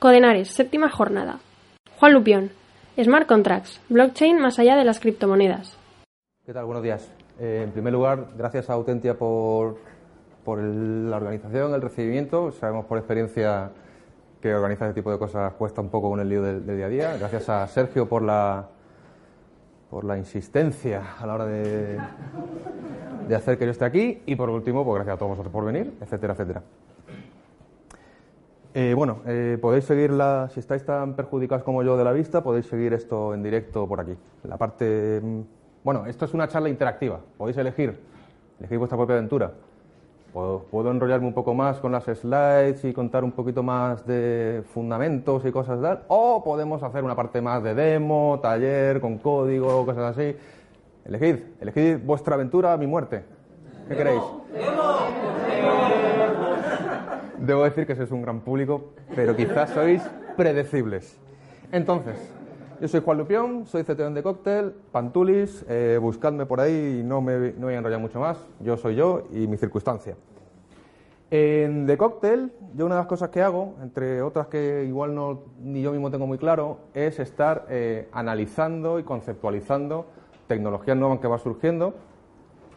Codenares, séptima jornada. Juan Lupión. Smart Contracts, blockchain más allá de las criptomonedas. ¿Qué tal? Buenos días. Eh, en primer lugar, gracias a Autentia por, por la organización, el recibimiento. Sabemos por experiencia que organizar este tipo de cosas cuesta un poco con el lío del, del día a día. Gracias a Sergio por la, por la insistencia a la hora de, de hacer que yo esté aquí. Y por último, pues gracias a todos vosotros por venir, etcétera, etcétera. Eh, bueno, eh, podéis seguirla, si estáis tan perjudicados como yo de la vista, podéis seguir esto en directo por aquí. La parte. mm, Bueno, esto es una charla interactiva, podéis elegir, elegir vuestra propia aventura. Puedo, enrollarme un poco más con las slides y contar un poquito más de fundamentos y cosas tal, o podemos hacer una parte más de demo, taller, con código, cosas así. Elegid, elegid vuestra aventura, mi muerte. ¿Qué queréis? Debo decir que sois un gran público, pero quizás sois predecibles. Entonces, yo soy Juan Lupión, soy CTO de Cóctel, Pantulis, eh, buscadme por ahí y no me, no voy a enrollar mucho más. Yo soy yo y mi circunstancia. En The Cocktail, yo una de las cosas que hago, entre otras que igual no, ni yo mismo tengo muy claro, es estar eh, analizando y conceptualizando tecnologías nuevas que van surgiendo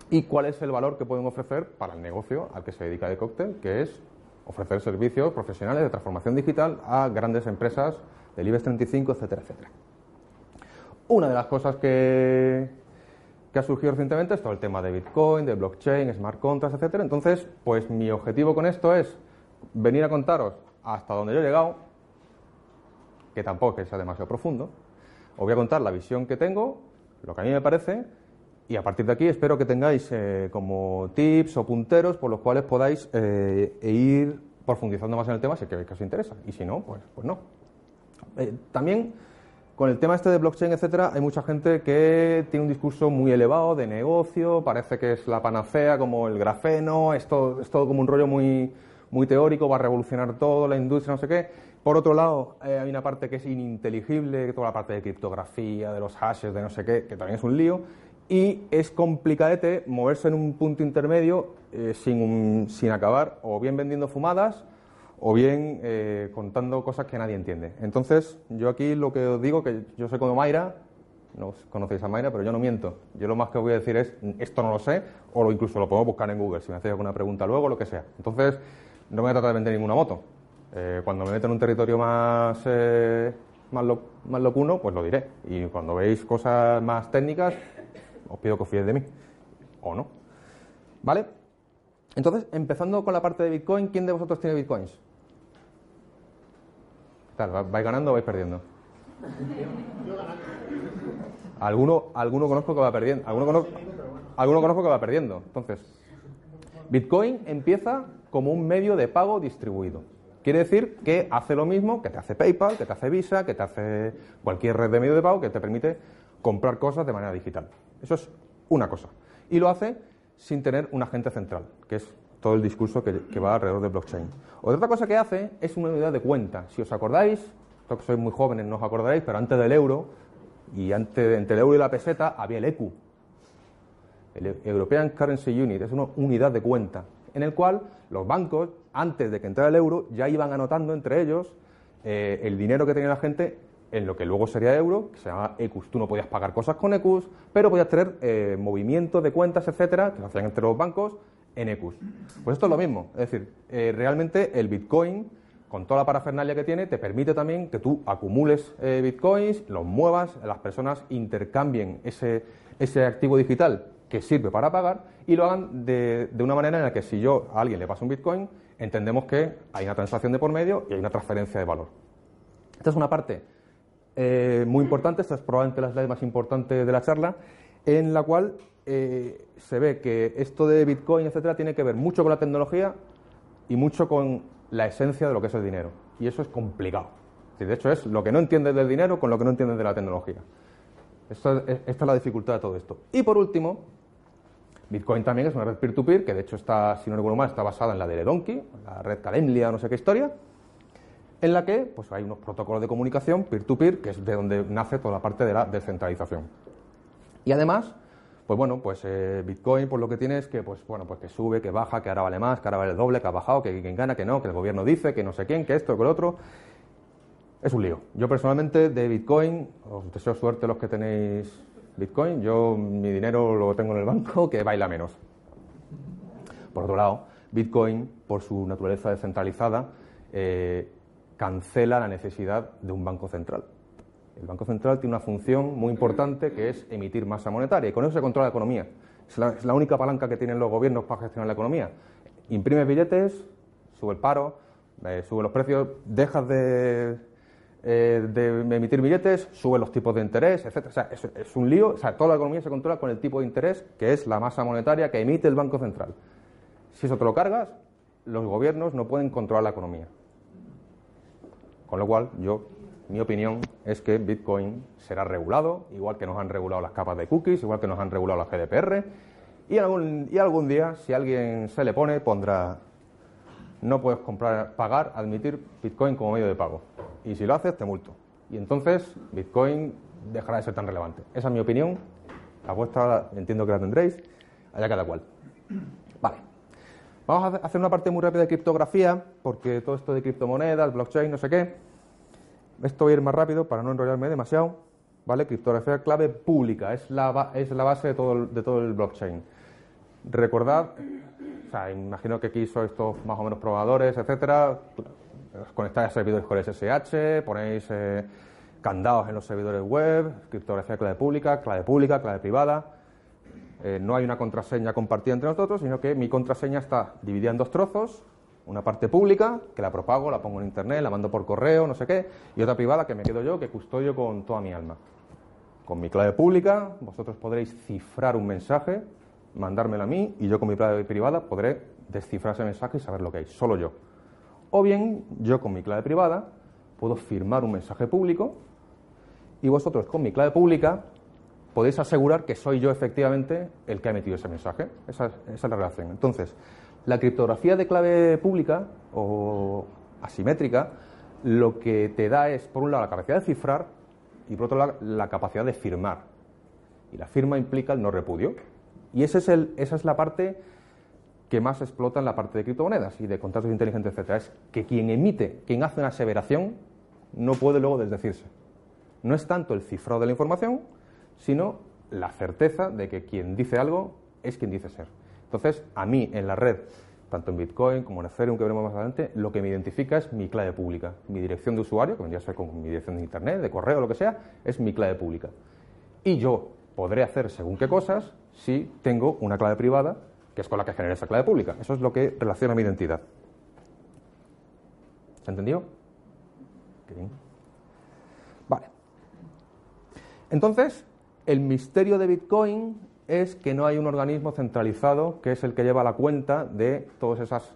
y cuál es el valor que pueden ofrecer para el negocio al que se dedica The Cocktail, que es ofrecer servicios profesionales de transformación digital a grandes empresas del IBEX 35, etcétera, etcétera. Una de las cosas que, que ha surgido recientemente es todo el tema de Bitcoin, de blockchain, smart contracts, etcétera. Entonces, pues mi objetivo con esto es venir a contaros hasta donde yo he llegado, que tampoco es sea demasiado profundo. Os voy a contar la visión que tengo, lo que a mí me parece, y a partir de aquí espero que tengáis eh, como tips o punteros por los cuales podáis eh, ir profundizando más en el tema si es que os interesa. Y si no, pues, pues no. Eh, también con el tema este de blockchain, etcétera, hay mucha gente que tiene un discurso muy elevado de negocio, parece que es la panacea como el grafeno, es todo, es todo como un rollo muy, muy teórico, va a revolucionar todo, la industria, no sé qué. Por otro lado, eh, hay una parte que es ininteligible, toda la parte de criptografía, de los hashes, de no sé qué, que también es un lío. Y es complicadete moverse en un punto intermedio eh, sin, un- sin acabar o bien vendiendo fumadas o bien eh, contando cosas que nadie entiende. Entonces, yo aquí lo que os digo, que yo soy como Mayra, no conocéis a Mayra, pero yo no miento. Yo lo más que voy a decir es, esto no lo sé, o incluso lo podemos buscar en Google, si me hacéis alguna pregunta luego, lo que sea. Entonces, no me voy a tratar de vender ninguna moto. Eh, cuando me meto en un territorio más, más, más locuno, pues lo diré. Y cuando veis cosas más técnicas, os pido que os fiéis de mí. O no. ¿Vale? Entonces, empezando con la parte de Bitcoin, ¿quién de vosotros tiene Bitcoins? ¿Qué tal? ¿Va- ¿Vais ganando o vais perdiendo? Alguno, alguno conozco que va perdiendo. Alguno conozco, alguno conozco que va perdiendo. Entonces, Bitcoin empieza como un medio de pago distribuido. Quiere decir que hace lo mismo que te hace PayPal, que te hace Visa, que te hace cualquier red de medio de pago que te permite comprar cosas de manera digital. Eso es una cosa. Y lo hace sin tener un agente central, que es todo el discurso que, va alrededor de blockchain. Otra cosa que hace es una unidad de cuenta. Si os acordáis, que sois muy jóvenes no os acordaréis, pero antes del euro y antes, entre el euro y la peseta había el ECU, el European Currency Unit, es una unidad de cuenta, en el cual los bancos, antes de que entrara el euro, ya iban anotando entre ellos eh, el dinero que tenía la gente en lo que luego sería euro, que se llama ECUS. Tú no podías pagar cosas con ECUS, pero podías tener eh, movimientos de cuentas, etcétera, que lo hacían entre los bancos en ECUS. Pues esto es lo mismo, es decir, eh, realmente el Bitcoin, con toda la parafernalia que tiene, te permite también que tú acumules eh, Bitcoins, los muevas, las personas intercambien ese, ese activo digital que sirve para pagar y lo hagan de, de una manera en la que si yo a alguien le paso un Bitcoin, entendemos que hay una transacción de por medio y hay una transferencia de valor. Esta es una parte eh, muy importante, esta es probablemente la slide más importante de la charla, en la cual eh, se ve que esto de Bitcoin, etcétera, tiene que ver mucho con la tecnología y mucho con la esencia de lo que es el dinero. Y eso es complicado. de hecho, es lo que no entiendes del dinero con lo que no entiendes de la tecnología. esta es la dificultad de todo esto. Y por último, Bitcoin también es una red peer-to-peer, que de hecho está, si no recuerdo mal, está basada en la de Donkey, la red Calendlia, no sé qué historia, en la que pues, hay unos protocolos de comunicación peer-to-peer, que es de donde nace toda la parte de la descentralización. Y además, pues bueno, pues eh, Bitcoin pues lo que tiene es que, pues bueno, pues que sube, que baja, que ahora vale más, que ahora vale el doble, que ha bajado, que quien gana, que no, que el gobierno dice, que no sé quién, que esto, que lo otro. Es un lío. Yo personalmente de Bitcoin, os deseo suerte los que tenéis Bitcoin, yo mi dinero lo tengo en el banco que baila menos. Por otro lado, Bitcoin, por su naturaleza descentralizada, eh, cancela la necesidad de un banco central. El Banco Central tiene una función muy importante que es emitir masa monetaria y con eso se controla la economía. Es la, única palanca que tienen los gobiernos para gestionar la economía. Imprime billetes, sube el paro, eh, sube los precios, dejas de eh, de emitir billetes, sube los tipos de interés, etc. Es, un lío. Toda la economía se controla con el tipo de interés, que es la masa monetaria que emite el Banco Central. Si eso te lo cargas, los gobiernos no pueden controlar la economía. Con lo cual, yo, mi opinión es que Bitcoin será regulado, igual que nos han regulado las capas de cookies, igual que nos han regulado la GDPR, y algún, y algún día, si alguien se le pone, pondrá no puedes comprar, pagar, admitir Bitcoin como medio de pago. Y si lo haces, te multo. Y entonces Bitcoin dejará de ser tan relevante. Esa es mi opinión. La vuestra entiendo que la tendréis. Allá cada cual. Vamos a hacer una parte muy rápida de criptografía, porque todo esto de criptomonedas, blockchain, no sé qué. Esto voy a ir más rápido para no enrollarme demasiado. ¿Vale? Criptografía clave pública. Es la, es la base de todo, de todo el blockchain. Recordad sea, imagino que aquí sois estos más o menos probadores, etcétera. Conectáis a servidores con SSH, ponéis eh, candados en los servidores web, criptografía clave pública, clave pública, clave privada. Eh, no hay una contraseña compartida entre nosotros, sino que mi contraseña está dividida en dos trozos, una parte pública, que la propago, la pongo en internet, la mando por correo, no sé qué, y otra privada que me quedo yo, que custodio con toda mi alma. Con mi clave pública, vosotros podréis cifrar un mensaje mandármelo a mí y yo con mi clave privada podré descifrar ese mensaje y saber lo que hay, solo yo. O bien yo con mi clave privada puedo firmar un mensaje público y vosotros con mi clave pública podéis asegurar que soy yo efectivamente el que ha emitido ese mensaje. Esa, es la relación. Entonces, la criptografía de clave pública o asimétrica lo que te da es, por un lado, la capacidad de cifrar y por otro lado, la capacidad de firmar. Y la firma implica el no repudio. Y ese es el, esa es la parte que más explota en la parte de criptomonedas y de contratos inteligentes, etcétera. Es que quien emite, quien hace una aseveración, no puede luego desdecirse. No es tanto el cifrado de la información, sino la certeza de que quien dice algo es quien dice ser. Entonces, a mí en la red, tanto en Bitcoin como en Ethereum, que veremos más adelante, lo que me identifica es mi clave pública. Mi dirección de usuario, que vendría a ser como mi dirección de Internet, de correo, lo que sea, es mi clave pública. Y yo podré hacer según qué cosas si tengo una clave privada que es con la que genera esa clave pública. Eso es lo que relaciona mi identidad. ¿Se entendió? Vale. Entonces, el misterio de Bitcoin es que no hay un organismo centralizado que es el que lleva la cuenta de todos, esas,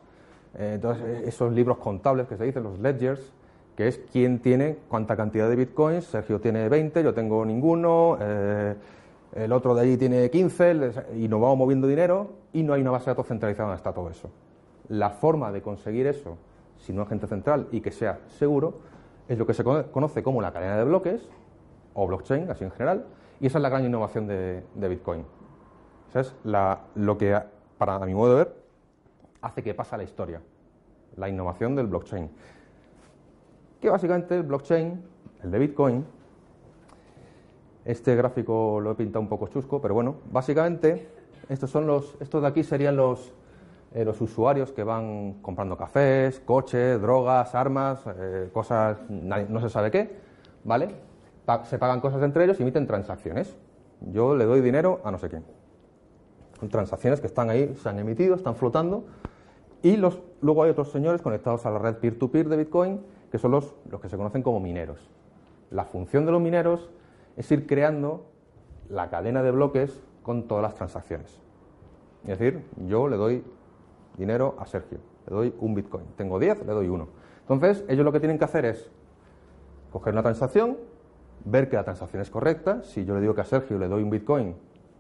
eh, esos libros contables que se dicen, los ledgers, que es quién tiene cuánta cantidad de bitcoins. Sergio tiene 20, yo tengo ninguno. Eh, el otro de allí tiene 15 y nos vamos moviendo dinero y no hay una base de datos centralizada donde está todo eso. La forma de conseguir eso, sin un agente central y que sea seguro, es lo que se conoce como la cadena de bloques o blockchain, así en general, y esa es la gran innovación de, Bitcoin. Esa es lo que, para mi modo de ver, hace que pase la historia, la innovación del blockchain. Que básicamente el blockchain, el de Bitcoin, este gráfico lo he pintado un poco chusco, pero bueno, básicamente estos son los, estos de aquí serían los, eh, los usuarios que van comprando cafés, coches, drogas, armas, eh, cosas, no se sabe qué, ¿vale? Se pagan cosas entre ellos y emiten transacciones. Yo le doy dinero a no sé quién. Son transacciones que están ahí, se han emitido, están flotando. Y luego hay otros señores conectados a la red peer-to-peer -peer de Bitcoin, que son los, los que se conocen como mineros. La función de los mineros es ir creando la cadena de bloques con todas las transacciones. Es decir, yo le doy dinero a Sergio, le doy un Bitcoin. Tengo 10, le doy uno. Entonces, ellos lo que tienen que hacer es coger una transacción, ver que la transacción es correcta. Si yo le digo que a Sergio le doy un Bitcoin,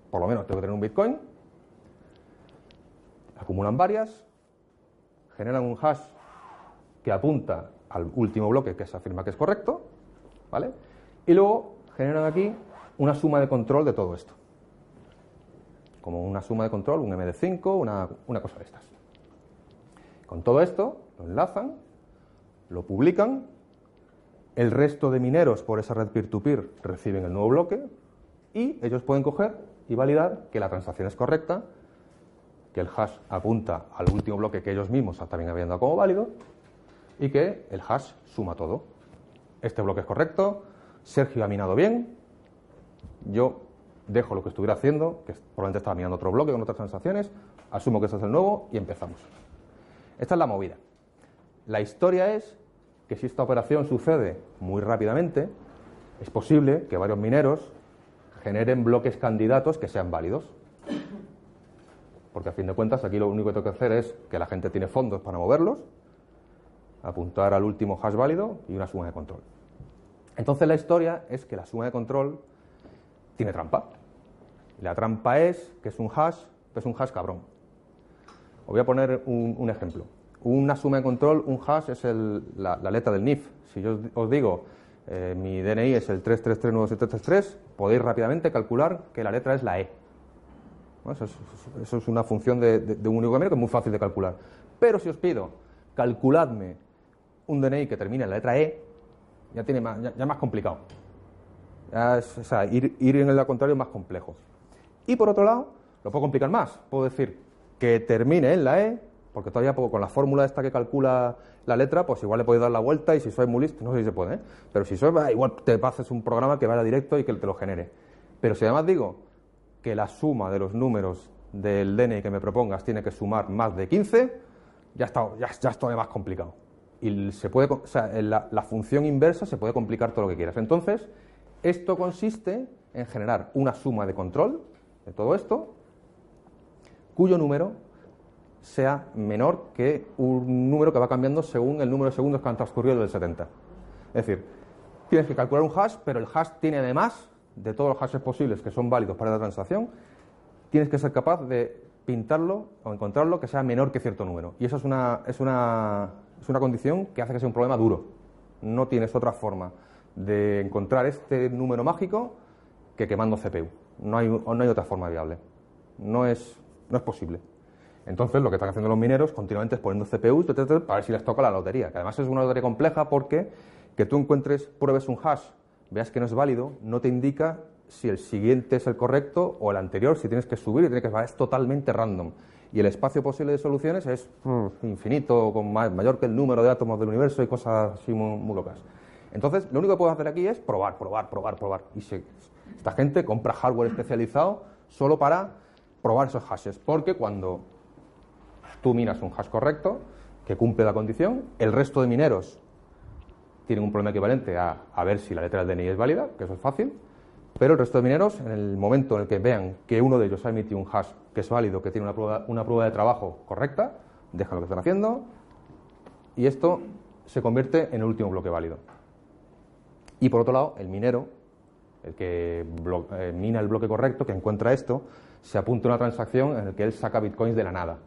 por lo menos tengo que tener un Bitcoin. Acumulan varias, generan un hash que apunta al último bloque que se afirma que es correcto, ¿vale? Y luego generan aquí una suma de control de todo esto. Como una suma de control, un MD5, una, una cosa de estas. Con todo esto, lo enlazan, lo publican, el resto de mineros por esa red peer-to-peer reciben el nuevo bloque y ellos pueden coger y validar que la transacción es correcta, que el hash apunta al último bloque que ellos mismos también habían dado como válido y que el hash suma todo. Este bloque es correcto, Sergio ha minado bien, yo dejo lo que estuviera haciendo, que probablemente estaba minando otro bloque con otras transacciones, asumo que este es el nuevo y empezamos. Esta es la movida. La historia es que si esta operación sucede muy rápidamente, es posible que varios mineros generen bloques candidatos que sean válidos. Porque a fin de cuentas aquí lo único que tengo que hacer es que la gente tiene fondos para moverlos, apuntar al último hash válido y una suma de control. Entonces la historia es que la suma de control tiene trampa. La trampa es que es un hash, que es un hash cabrón. Os voy a poner un, ejemplo. Una suma de control, un hash es la, letra del NIF. Si yo os digo eh, mi DNI es el 3339733, podéis rápidamente calcular que la letra es la E. eso, es, una función de, un único camino que es muy fácil de calcular. Pero si os pido, calculadme un DNI que termine en la letra E, ya tiene más, ya, más complicado. o sea, ir, ir en el contrario es más complejo. Y por otro lado, lo puedo complicar más. Puedo decir que termine en la E, porque todavía con la fórmula esta que calcula la letra, pues igual le podéis dar la vuelta y si sois muy listo, no sé si se puede, ¿eh? pero si sois, igual te pases un programa que vaya directo y que te lo genere. Pero si además digo que la suma de los números del DNI que me propongas tiene que sumar más de 15, ya está, ya, ya es todavía más complicado. Y se puede, o sea, la, la función inversa se puede complicar todo lo que quieras. Entonces, esto consiste en generar una suma de control de todo esto, cuyo número sea menor que un número que va cambiando según el número de segundos que han transcurrido del 70. Es decir, tienes que calcular un hash, pero el hash tiene además de todos los hashes posibles que son válidos para la transacción, tienes que ser capaz de pintarlo o encontrarlo que sea menor que cierto número. Y eso es una, es una, es una condición que hace que sea un problema duro. No tienes otra forma de encontrar este número mágico que quemando CPU. No hay, no hay otra forma viable. No es, no es posible. Entonces, lo que están haciendo los mineros continuamente es poniendo CPUs para ver si les toca la lotería, que además es una lotería compleja porque que tú encuentres, pruebes un hash, veas que no es válido, no te indica si el siguiente es el correcto o el anterior, si tienes que subir y tienes que es totalmente random. Y el espacio posible de soluciones es mm, infinito, con mayor que el número de átomos del universo y cosas así muy, locas. Entonces, lo único que puedes hacer aquí es probar, probar, probar, probar. Y esta gente compra hardware especializado solo para probar esos hashes, porque cuando tú minas un hash correcto, que cumple la condición, el resto de mineros tienen un problema equivalente a, a ver si la letra del DNI es válida, que eso es fácil, pero el resto de mineros, en el momento en el que vean que uno de ellos ha emitido un hash que es válido, que tiene una prueba, una prueba de trabajo correcta, dejan lo que están haciendo y esto se convierte en el último bloque válido. Y por otro lado, el minero, el que eh, mina el bloque correcto, que encuentra esto, se apunta a una transacción en la que él saca bitcoins de la nada.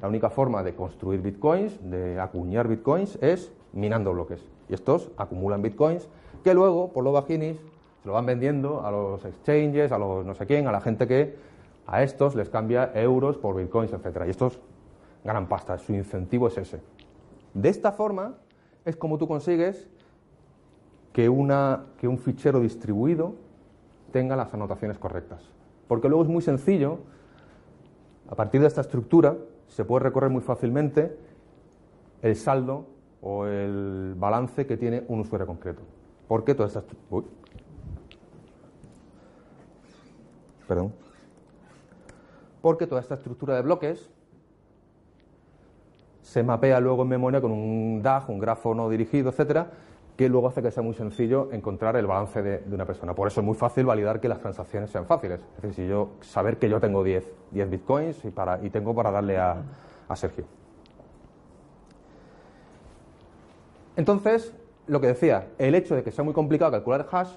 La única forma de construir bitcoins, de acuñar bitcoins, es minando bloques. Y estos acumulan bitcoins que luego, por los vaginis, se lo van vendiendo a los exchanges, a los no sé quién, a la gente que a estos les cambia euros por bitcoins, etc. Y estos ganan pasta, su incentivo es ese. De esta forma es como tú consigues que, una, que un fichero distribuido tenga las anotaciones correctas. Porque luego es muy sencillo, a partir de esta estructura, se puede recorrer muy fácilmente el saldo o el balance que tiene un usuario concreto. Porque toda esta Perdón. Porque toda esta estructura de bloques se mapea luego en memoria con un DAG, un grafo no dirigido, etcétera, que luego hace que sea muy sencillo encontrar el balance de, una persona. Por eso es muy fácil validar que las transacciones sean fáciles. Es decir, si yo saber que yo tengo 10, 10 bitcoins y, para, y tengo para darle a, a Sergio. Entonces, lo que decía, el hecho de que sea muy complicado calcular el hash,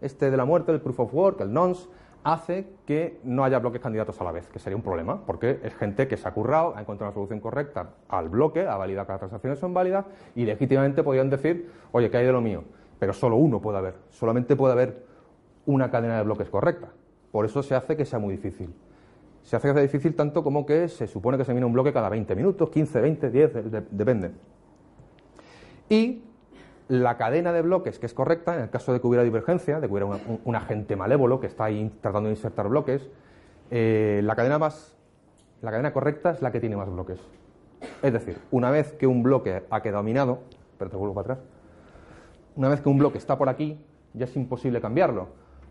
este de la muerte, el proof of work, el nonce, hace que no haya bloques candidatos a la vez, que sería un problema, porque es gente que se ha currado, ha encontrado una solución correcta al bloque, ha validado que las transacciones son válidas y legítimamente podrían decir, oye, ¿qué hay de lo mío? Pero solo uno puede haber, solamente puede haber una cadena de bloques correcta. Por eso se hace que sea muy difícil. Se hace que sea difícil tanto como que se supone que se mina un bloque cada 20 minutos, 15, 20, 10, depende. Y la cadena de bloques que es correcta, en el caso de que hubiera divergencia, de que hubiera un, agente malévolo que está ahí tratando de insertar bloques, eh, la cadena más, la cadena correcta es la que tiene más bloques. Es decir, una vez que un bloque ha quedado minado, pero te vuelvo para atrás, una vez que un bloque está por aquí, ya es imposible cambiarlo,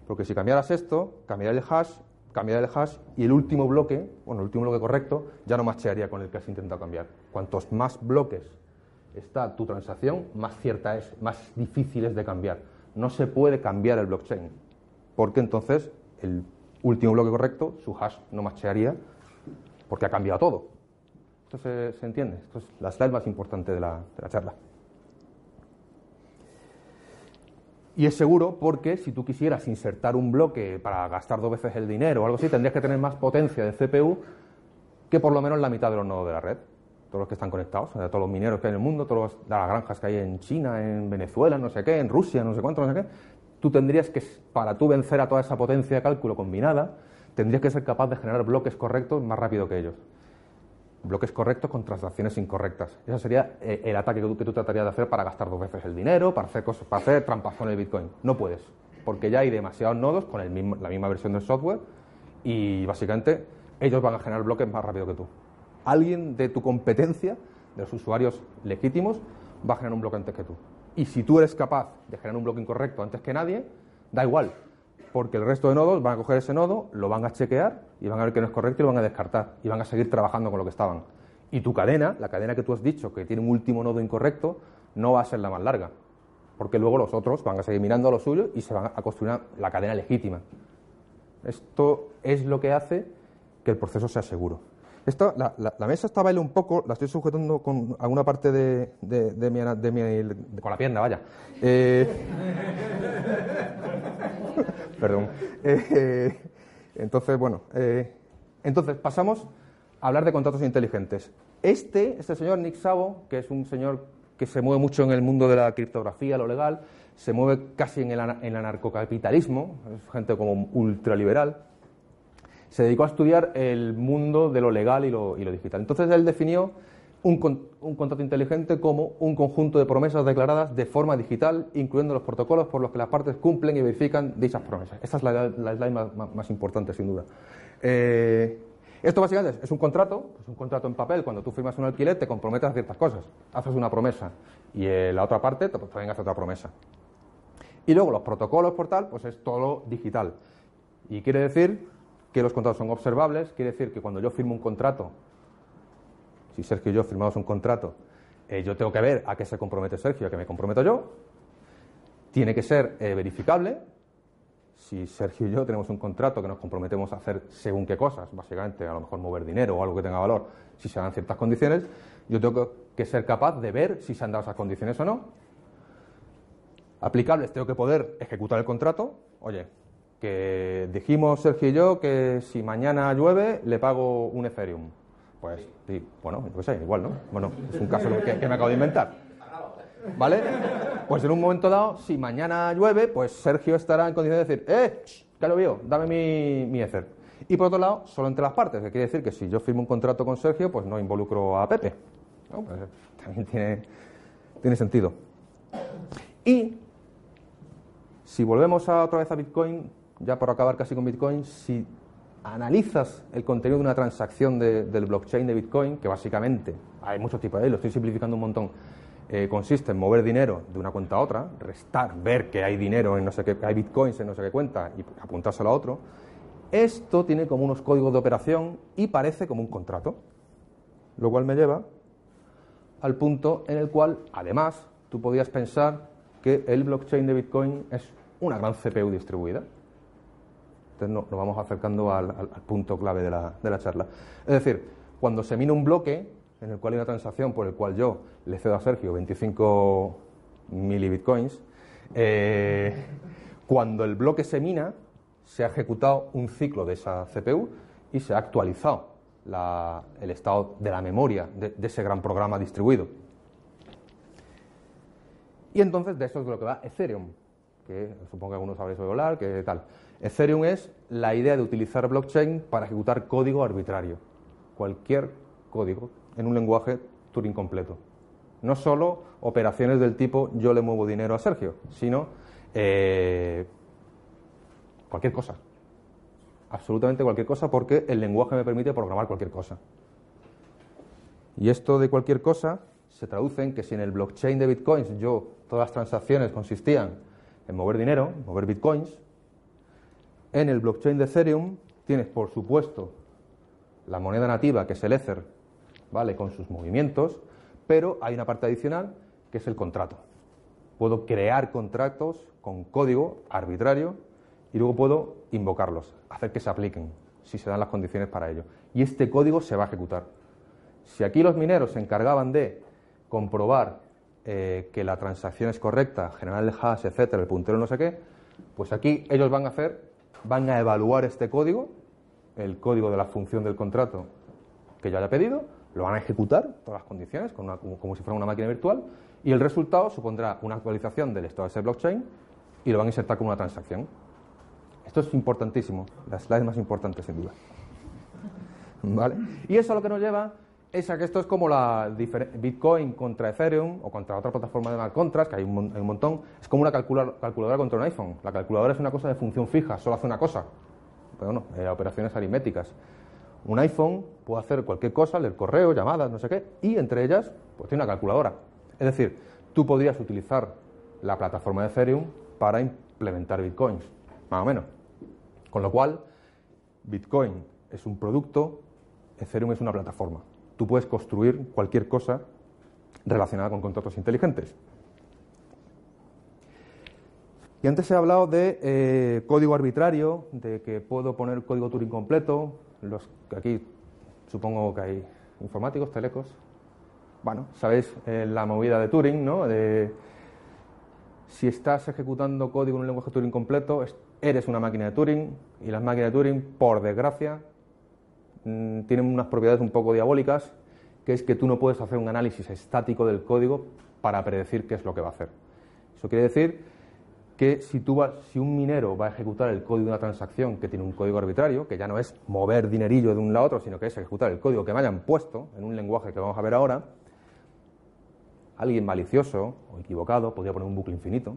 porque si cambiaras esto, cambiaría el hash, cambiaría el hash y el último bloque, bueno, el último bloque correcto, ya no machearía con el que has intentado cambiar. Cuantos más bloques está tu transacción, más cierta es, más difícil es de cambiar. No se puede cambiar el blockchain, porque entonces el último bloque correcto, su hash no machearía, porque ha cambiado todo. Esto se, entiende. Esto es la slide más importante de la, de la charla. Y es seguro porque si tú quisieras insertar un bloque para gastar dos veces el dinero o algo así, tendrías que tener más potencia de CPU que por lo menos la mitad de los nodos de la red todos los que están conectados, todos los mineros que hay en el mundo, todas las granjas que hay en China, en Venezuela, no sé qué, en Rusia, no sé cuánto, no sé qué, tú tendrías que, para tú vencer a toda esa potencia de cálculo combinada, tendrías que ser capaz de generar bloques correctos más rápido que ellos. Bloques correctos con transacciones incorrectas. Ese sería eh, el ataque que tú, que tratarías de hacer para gastar dos veces el dinero, para hacer cosas, para hacer en el Bitcoin. No puedes, porque ya hay demasiados nodos con la misma versión del software y básicamente ellos van a generar bloques más rápido que tú alguien de tu competencia, de los usuarios legítimos, va a generar un bloque antes que tú. Y si tú eres capaz de generar un bloque incorrecto antes que nadie, da igual, porque el resto de nodos van a coger ese nodo, lo van a chequear y van a ver que no es correcto y lo van a descartar y van a seguir trabajando con lo que estaban. Y tu cadena, la cadena que tú has dicho que tiene un último nodo incorrecto, no va a ser la más larga, porque luego los otros van a seguir mirando a lo suyo y se van a construir la cadena legítima. Esto es lo que hace que el proceso sea seguro la, la, mesa está baile un poco, la estoy sujetando con alguna parte de, de, mi, de mi, con la pierna, vaya. Eh, perdón. Eh, entonces, bueno, eh, entonces pasamos a hablar de contratos inteligentes. Este, este señor Nick Savo, que es un señor que se mueve mucho en el mundo de la criptografía, lo legal, se mueve casi en el, en el anarcocapitalismo, es gente como ultraliberal se dedicó a estudiar el mundo de lo legal y lo, digital. Entonces él definió un, contrato inteligente como un conjunto de promesas declaradas de forma digital, incluyendo los protocolos por los que las partes cumplen y verifican dichas promesas. Esta es la, slide más, importante, sin duda. Eh, esto básicamente es, un contrato, es un contrato en papel. Cuando tú firmas un alquiler te comprometes a ciertas cosas. Haces una promesa y la otra parte también hace otra promesa. Y luego los protocolos por tal, pues es todo digital. Y quiere decir que los contratos son observables, quiere decir que cuando yo firmo un contrato, si Sergio y yo firmamos un contrato, eh, yo tengo que ver a qué se compromete Sergio y a qué me comprometo yo. Tiene que ser eh, verificable. Si Sergio y yo tenemos un contrato que nos comprometemos a hacer según qué cosas, básicamente a lo mejor mover dinero o algo que tenga valor, si se dan ciertas condiciones, yo tengo que ser capaz de ver si se han dado esas condiciones o no. Aplicables, tengo que poder ejecutar el contrato. Oye, que dijimos Sergio y yo que si mañana llueve le pago un Ethereum. Pues bueno, pues igual, ¿no? Bueno, es un caso que, me acabo de inventar. ¿Vale? Pues en un momento dado, si mañana llueve, pues Sergio estará en condición de decir, ¡eh! Que lo vio, dame mi, mi Ether. Y por otro lado, solo entre las partes, que quiere decir que si yo firmo un contrato con Sergio, pues no involucro a Pepe. Pues también tiene, tiene sentido. Y si volvemos otra vez a Bitcoin, ya por acabar casi con Bitcoin, si analizas el contenido de una transacción del blockchain de Bitcoin, que básicamente hay muchos tipos de ahí, lo estoy simplificando un montón, eh, consiste en mover dinero de una cuenta a otra, restar, ver que hay dinero en no sé qué, que hay bitcoins en no sé qué cuenta y apuntárselo a otro. Esto tiene como unos códigos de operación y parece como un contrato, lo cual me lleva al punto en el cual, además, tú podías pensar que el blockchain de Bitcoin es una gran CPU distribuida. Entonces nos vamos acercando al, punto clave de la, de la, charla. Es decir, cuando se mina un bloque en el cual hay una transacción por el cual yo le cedo a Sergio 25 milibitcoins, eh, cuando el bloque se mina, se ha ejecutado un ciclo de esa CPU y se ha actualizado el estado de la memoria de, ese gran programa distribuido. Y entonces de eso es de lo que va Ethereum, que supongo que algunos sabréis hablar, que tal. Ethereum es la idea de utilizar blockchain para ejecutar código arbitrario, cualquier código en un lenguaje Turing completo. No solo operaciones del tipo yo le muevo dinero a Sergio, sino eh, cualquier cosa. Absolutamente cualquier cosa porque el lenguaje me permite programar cualquier cosa. Y esto de cualquier cosa se traduce en que si en el blockchain de bitcoins yo todas las transacciones consistían en mover dinero, mover bitcoins, en el blockchain de Ethereum tienes, por supuesto, la moneda nativa, que es el Ether, ¿vale? Con sus movimientos, pero hay una parte adicional que es el contrato. Puedo crear contratos con código arbitrario y luego puedo invocarlos, hacer que se apliquen, si se dan las condiciones para ello. Y este código se va a ejecutar. Si aquí los mineros se encargaban de comprobar eh, que la transacción es correcta, generar el hash, etcétera, el puntero no sé qué, pues aquí ellos van a hacer, van a evaluar este código, el código de la función del contrato que yo haya pedido, lo van a ejecutar, todas las condiciones, como, si fuera una máquina virtual, y el resultado supondrá una actualización del estado de ese blockchain y lo van a insertar como una transacción. Esto es importantísimo, la slide más importante sin duda. ¿Vale? Y eso a lo que nos lleva es a que esto es como la Bitcoin contra Ethereum o contra otra plataforma de smart contracts, que hay un, montón, es como una calculadora contra un iPhone. La calculadora es una cosa de función fija, solo hace una cosa, pero eh, operaciones aritméticas. Un iPhone puede hacer cualquier cosa, leer correo, llamadas, no sé qué, y entre ellas, pues tiene una calculadora. Es decir, tú podrías utilizar la plataforma de Ethereum para implementar bitcoins, más o menos. Con lo cual, Bitcoin es un producto, Ethereum es una plataforma. Tú puedes construir cualquier cosa relacionada con contratos inteligentes. Y antes he hablado de eh, código arbitrario, de que puedo poner código Turing completo, los aquí supongo que hay informáticos, telecos. Bueno, sabéis eh, la movida de Turing, ¿no? De, si estás ejecutando código en un lenguaje Turing completo, eres una máquina de Turing y las máquinas de Turing, por desgracia, tienen unas propiedades un poco diabólicas, que es que tú no puedes hacer un análisis estático del código para predecir qué es lo que va a hacer. Eso quiere decir que si, si un minero va a ejecutar el código de una transacción que tiene un código arbitrario, que ya no es mover dinerillo de un lado a otro, sino que es ejecutar el código que me hayan puesto en un lenguaje que vamos a ver ahora, alguien malicioso o equivocado podría poner un bucle infinito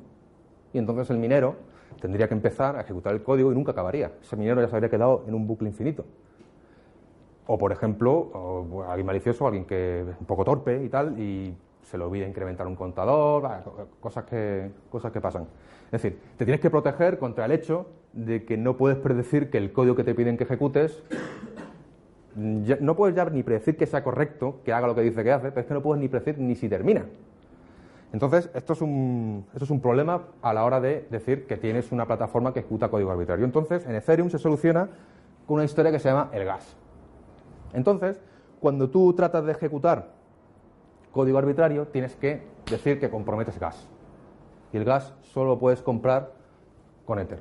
y entonces el minero tendría que empezar a ejecutar el código y nunca acabaría. Ese minero ya se habría quedado en un bucle infinito. O, por ejemplo, alguien malicioso, alguien que es un poco torpe y tal, y se le olvida incrementar un contador, cosas que, cosas que pasan. Es decir, te tienes que proteger contra el hecho de que no puedes predecir que el código que te piden que ejecutes, no puedes ya ni predecir que sea correcto, que haga lo que dice que hace, pero es que no puedes ni predecir ni si termina. Entonces, esto es, un, esto es un problema a la hora de decir que tienes una plataforma que ejecuta código arbitrario. Entonces, en Ethereum se soluciona con una historia que se llama el gas. Entonces, cuando tú tratas de ejecutar código arbitrario, tienes que decir que comprometes gas. Y el gas solo lo puedes comprar con Ether.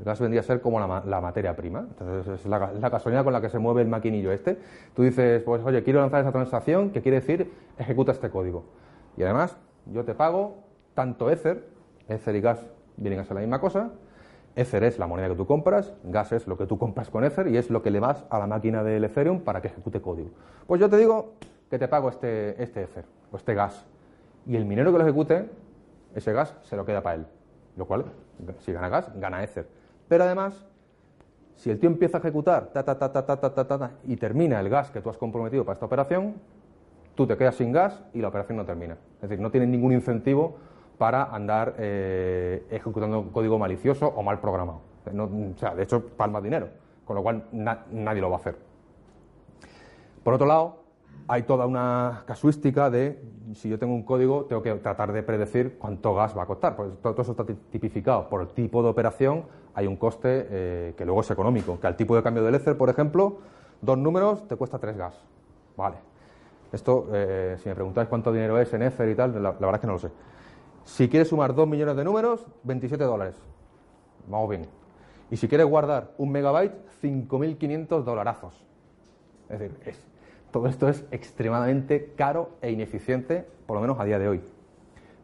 El gas vendría a ser como la, materia prima. Entonces, es la, gasolina con la que se mueve el maquinillo este. Tú dices, pues oye, quiero lanzar esa transacción, que quiere decir ejecuta este código. Y además, yo te pago tanto Ether, Ether y gas vienen a ser la misma cosa. Ether es la moneda que tú compras, gas es lo que tú compras con Ether y es lo que le vas a la máquina del Ethereum para que ejecute código. Pues yo te digo, que te pago este, este Ether o este gas. Y el minero que lo ejecute, ese gas se lo queda para él. Lo cual, si gana gas, gana Ether. Pero además, si el tío empieza a ejecutar ta, ta, ta, ta, ta, ta, ta, ta, y termina el gas que tú has comprometido para esta operación, tú te quedas sin gas y la operación no termina. Es decir, no tienen ningún incentivo para andar eh, ejecutando código malicioso o mal programado. o sea, de hecho, palma dinero, con lo cual nadie lo va a hacer. Por otro lado, hay toda una casuística de si yo tengo un código, tengo que tratar de predecir cuánto gas va a costar. Pues todo, eso está tipificado por el tipo de operación, hay un coste eh, que luego es económico. Que al tipo de cambio del Ether, por ejemplo, dos números te cuesta tres gas. Vale. Esto, eh, si me preguntáis cuánto dinero es en Ether y tal, la, verdad es que no lo sé. Si quieres sumar 2 millones de números, 27 dólares. Vamos bien. Y si quieres guardar un megabyte, 5.500 dolarazos. Es decir, es, todo esto es extremadamente caro e ineficiente, por lo menos a día de hoy.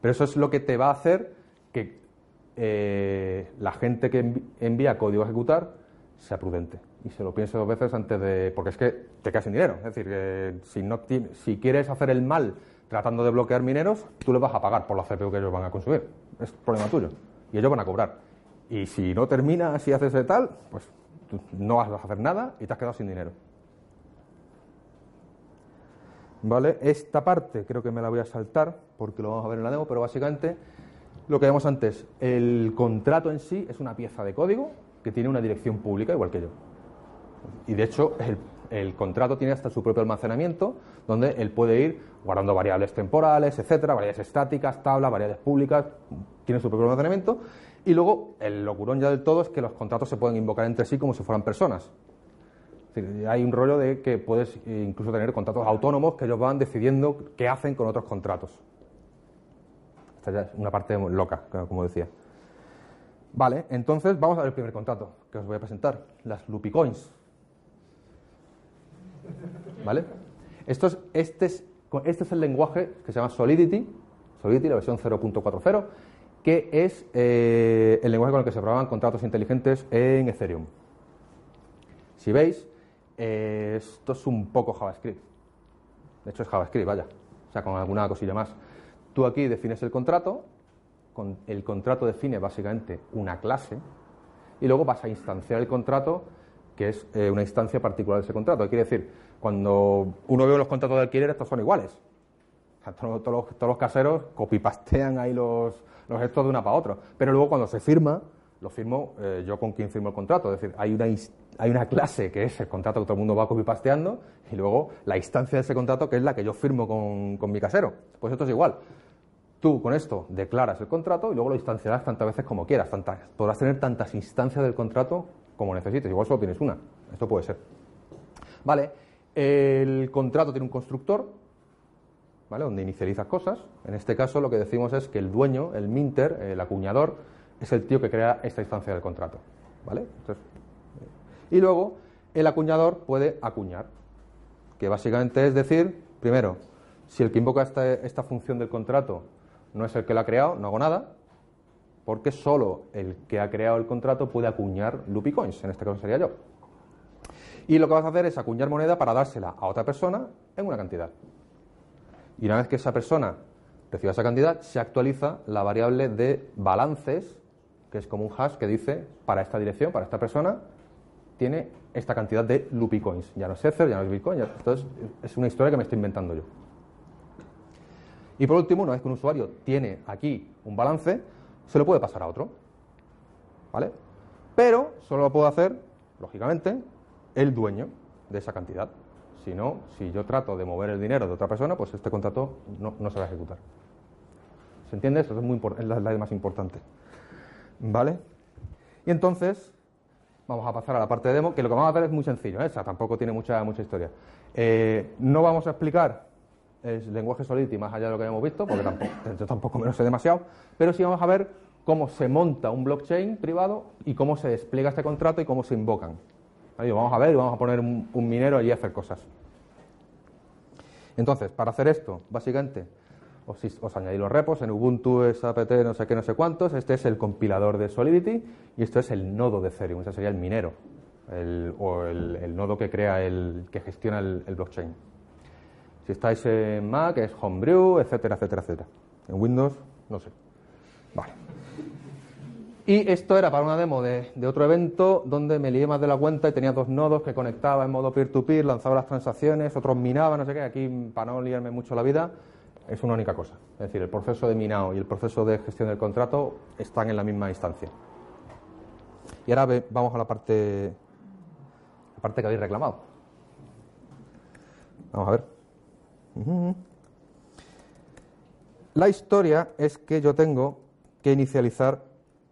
Pero eso es lo que te va a hacer que eh, la gente que envía código a ejecutar sea prudente y se lo piense dos veces antes de. porque es que te quedas sin dinero. Es decir, que si, no, si quieres hacer el mal tratando de bloquear mineros, tú les vas a pagar por la CPU que ellos van a consumir. Es problema tuyo. Y ellos van a cobrar. Y si no terminas si haces de tal, pues no vas a hacer nada y te has quedado sin dinero. ¿Vale? Esta parte creo que me la voy a saltar porque lo vamos a ver en la demo, pero básicamente lo que vemos antes, el contrato en sí es una pieza de código que tiene una dirección pública igual que yo. Y de hecho, el, contrato tiene hasta su propio almacenamiento, donde él puede ir guardando variables temporales, etcétera, variables estáticas, tablas, variables públicas, tiene su propio almacenamiento. Y luego, el locurón ya del todo es que los contratos se pueden invocar entre sí como si fueran personas. hay un rollo de que puedes incluso tener contratos autónomos que ellos van decidiendo qué hacen con otros contratos. Esta ya es una parte loca, como decía. Vale, entonces vamos a ver el primer contrato que os voy a presentar, las Loopy Coins. ¿Vale? Esto es, este, es, este es el lenguaje que se llama Solidity, Solidity, la versión 0.40, que es eh, el lenguaje con el que se programan contratos inteligentes en Ethereum. Si veis, eh, esto es un poco JavaScript. De hecho, es JavaScript, vaya. O sea, con alguna cosilla más. Tú aquí defines el contrato, con el contrato define básicamente una clase, y luego vas a instanciar el contrato que es eh, una instancia particular de ese contrato. Quiere decir, cuando uno ve los contratos de alquiler, estos son iguales. todos, los, caseros copipastean ahí los, los estos de una para otro. Pero luego cuando se firma, lo firmo eh, yo con quien firmo el contrato. Es decir, hay una, hay una clase que es el contrato que todo el mundo va copipasteando y luego la instancia de ese contrato que es la que yo firmo con, con mi casero. Pues esto es igual. Tú con esto declaras el contrato y luego lo instanciarás tantas veces como quieras. Tantas, podrás tener tantas instancias del contrato como necesites. Igual solo tienes una. Esto puede ser. Vale. El contrato tiene un constructor, ¿vale? Donde inicializas cosas. En este caso lo que decimos es que el dueño, el minter, el acuñador, es el tío que crea esta instancia del contrato. ¿Vale? y luego el acuñador puede acuñar, que básicamente es decir, primero, si el que invoca esta, esta función del contrato no es el que la ha creado, no hago nada porque solo el que ha creado el contrato puede acuñar Loopy Coins, en este caso sería yo. Y lo que vas a hacer es acuñar moneda para dársela a otra persona en una cantidad. Y una vez que esa persona reciba esa cantidad, se actualiza la variable de balances, que es como un hash que dice para esta dirección, para esta persona, tiene esta cantidad de Loopy Coins. Ya no es Ether, ya no es Bitcoin, entonces es una historia que me estoy inventando yo. Y por último, una vez que un usuario tiene aquí un balance, se lo puede pasar a otro. ¿Vale? Pero solo lo puedo hacer, lógicamente, el dueño de esa cantidad. Si no, si yo trato de mover el dinero de otra persona, pues este contrato no, se va a ejecutar. ¿Se entiende? Eso es, muy, es la, más importante. ¿Vale? Y entonces, vamos a pasar a la parte de demo, que lo que vamos a hacer es muy sencillo, ¿eh? tampoco tiene mucha, mucha historia. Eh, no vamos a explicar el lenguaje Solidity más allá de lo que hemos visto, porque tampoco, yo tampoco me lo sé demasiado, pero sí vamos a ver cómo se monta un blockchain privado y cómo se despliega este contrato y cómo se invocan. Vamos a ver y vamos a poner un, minero allí a hacer cosas. Entonces, para hacer esto, básicamente, os, añadí los repos en Ubuntu, SAPT, no sé qué, no sé cuántos. Este es el compilador de Solidity y esto es el nodo de Ethereum, ese sería el minero, o el, nodo que crea el, que gestiona el blockchain. Si estáis en Mac es Homebrew, etcétera, etcétera, etcétera. En Windows, no sé. Vale. Y esto era para una demo de, otro evento donde me lié más de la cuenta y tenía dos nodos que conectaba en modo peer-to-peer, lanzaba las transacciones, otros minaban, no sé qué. Aquí, para no liarme mucho la vida, es una única cosa. Es decir, el proceso de minado y el proceso de gestión del contrato están en la misma instancia. Y ahora vamos a la parte, la parte que habéis reclamado. Vamos a ver. La historia es que yo tengo que inicializar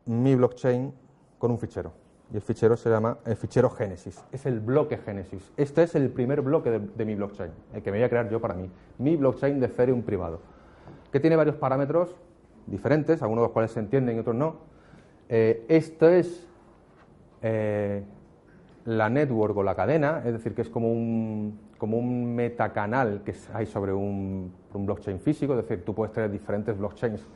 mi blockchain con un fichero. Y el fichero se llama el fichero Génesis. Es el bloque Génesis. Este es el primer bloque de, mi blockchain, el que me voy a crear yo para mí. Mi blockchain de Ethereum privado. Que tiene varios parámetros diferentes, algunos de los cuales se entienden y otros no. Eh, esto es eh, la network o la cadena, es decir, que es como un, como un metacanal que hay sobre un, blockchain físico, es decir, tú puedes tener diferentes blockchains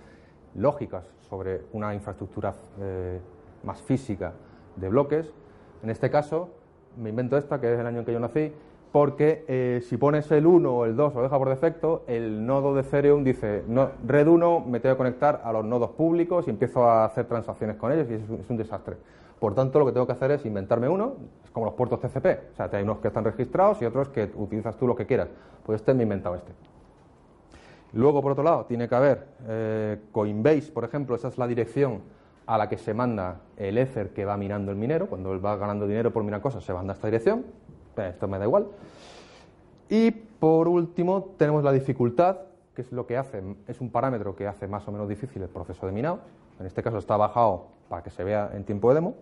lógicas sobre una infraestructura eh, más física de bloques. En este caso, me invento esta, que es el año en que yo nací, porque eh, si pones el 1 o el 2 o lo deja por defecto, el nodo de Ethereum dice, no, red 1 me tengo que conectar a los nodos públicos y empiezo a hacer transacciones con ellos y es un, desastre. Por tanto, lo que tengo que hacer es inventarme uno, es como los puertos TCP, o sea, hay unos que están registrados y otros que utilizas tú lo que quieras. Pues este me he inventado este. Luego, por otro lado, tiene que haber eh, Coinbase, por ejemplo, esa es la dirección a la que se manda el Ether que va minando el minero. Cuando él va ganando dinero por minar cosas, se manda a esta dirección. Esto me da igual. Y por último, tenemos la dificultad, que es lo que hace, es un parámetro que hace más o menos difícil el proceso de minado. En este caso está bajado para que se vea en tiempo de demo.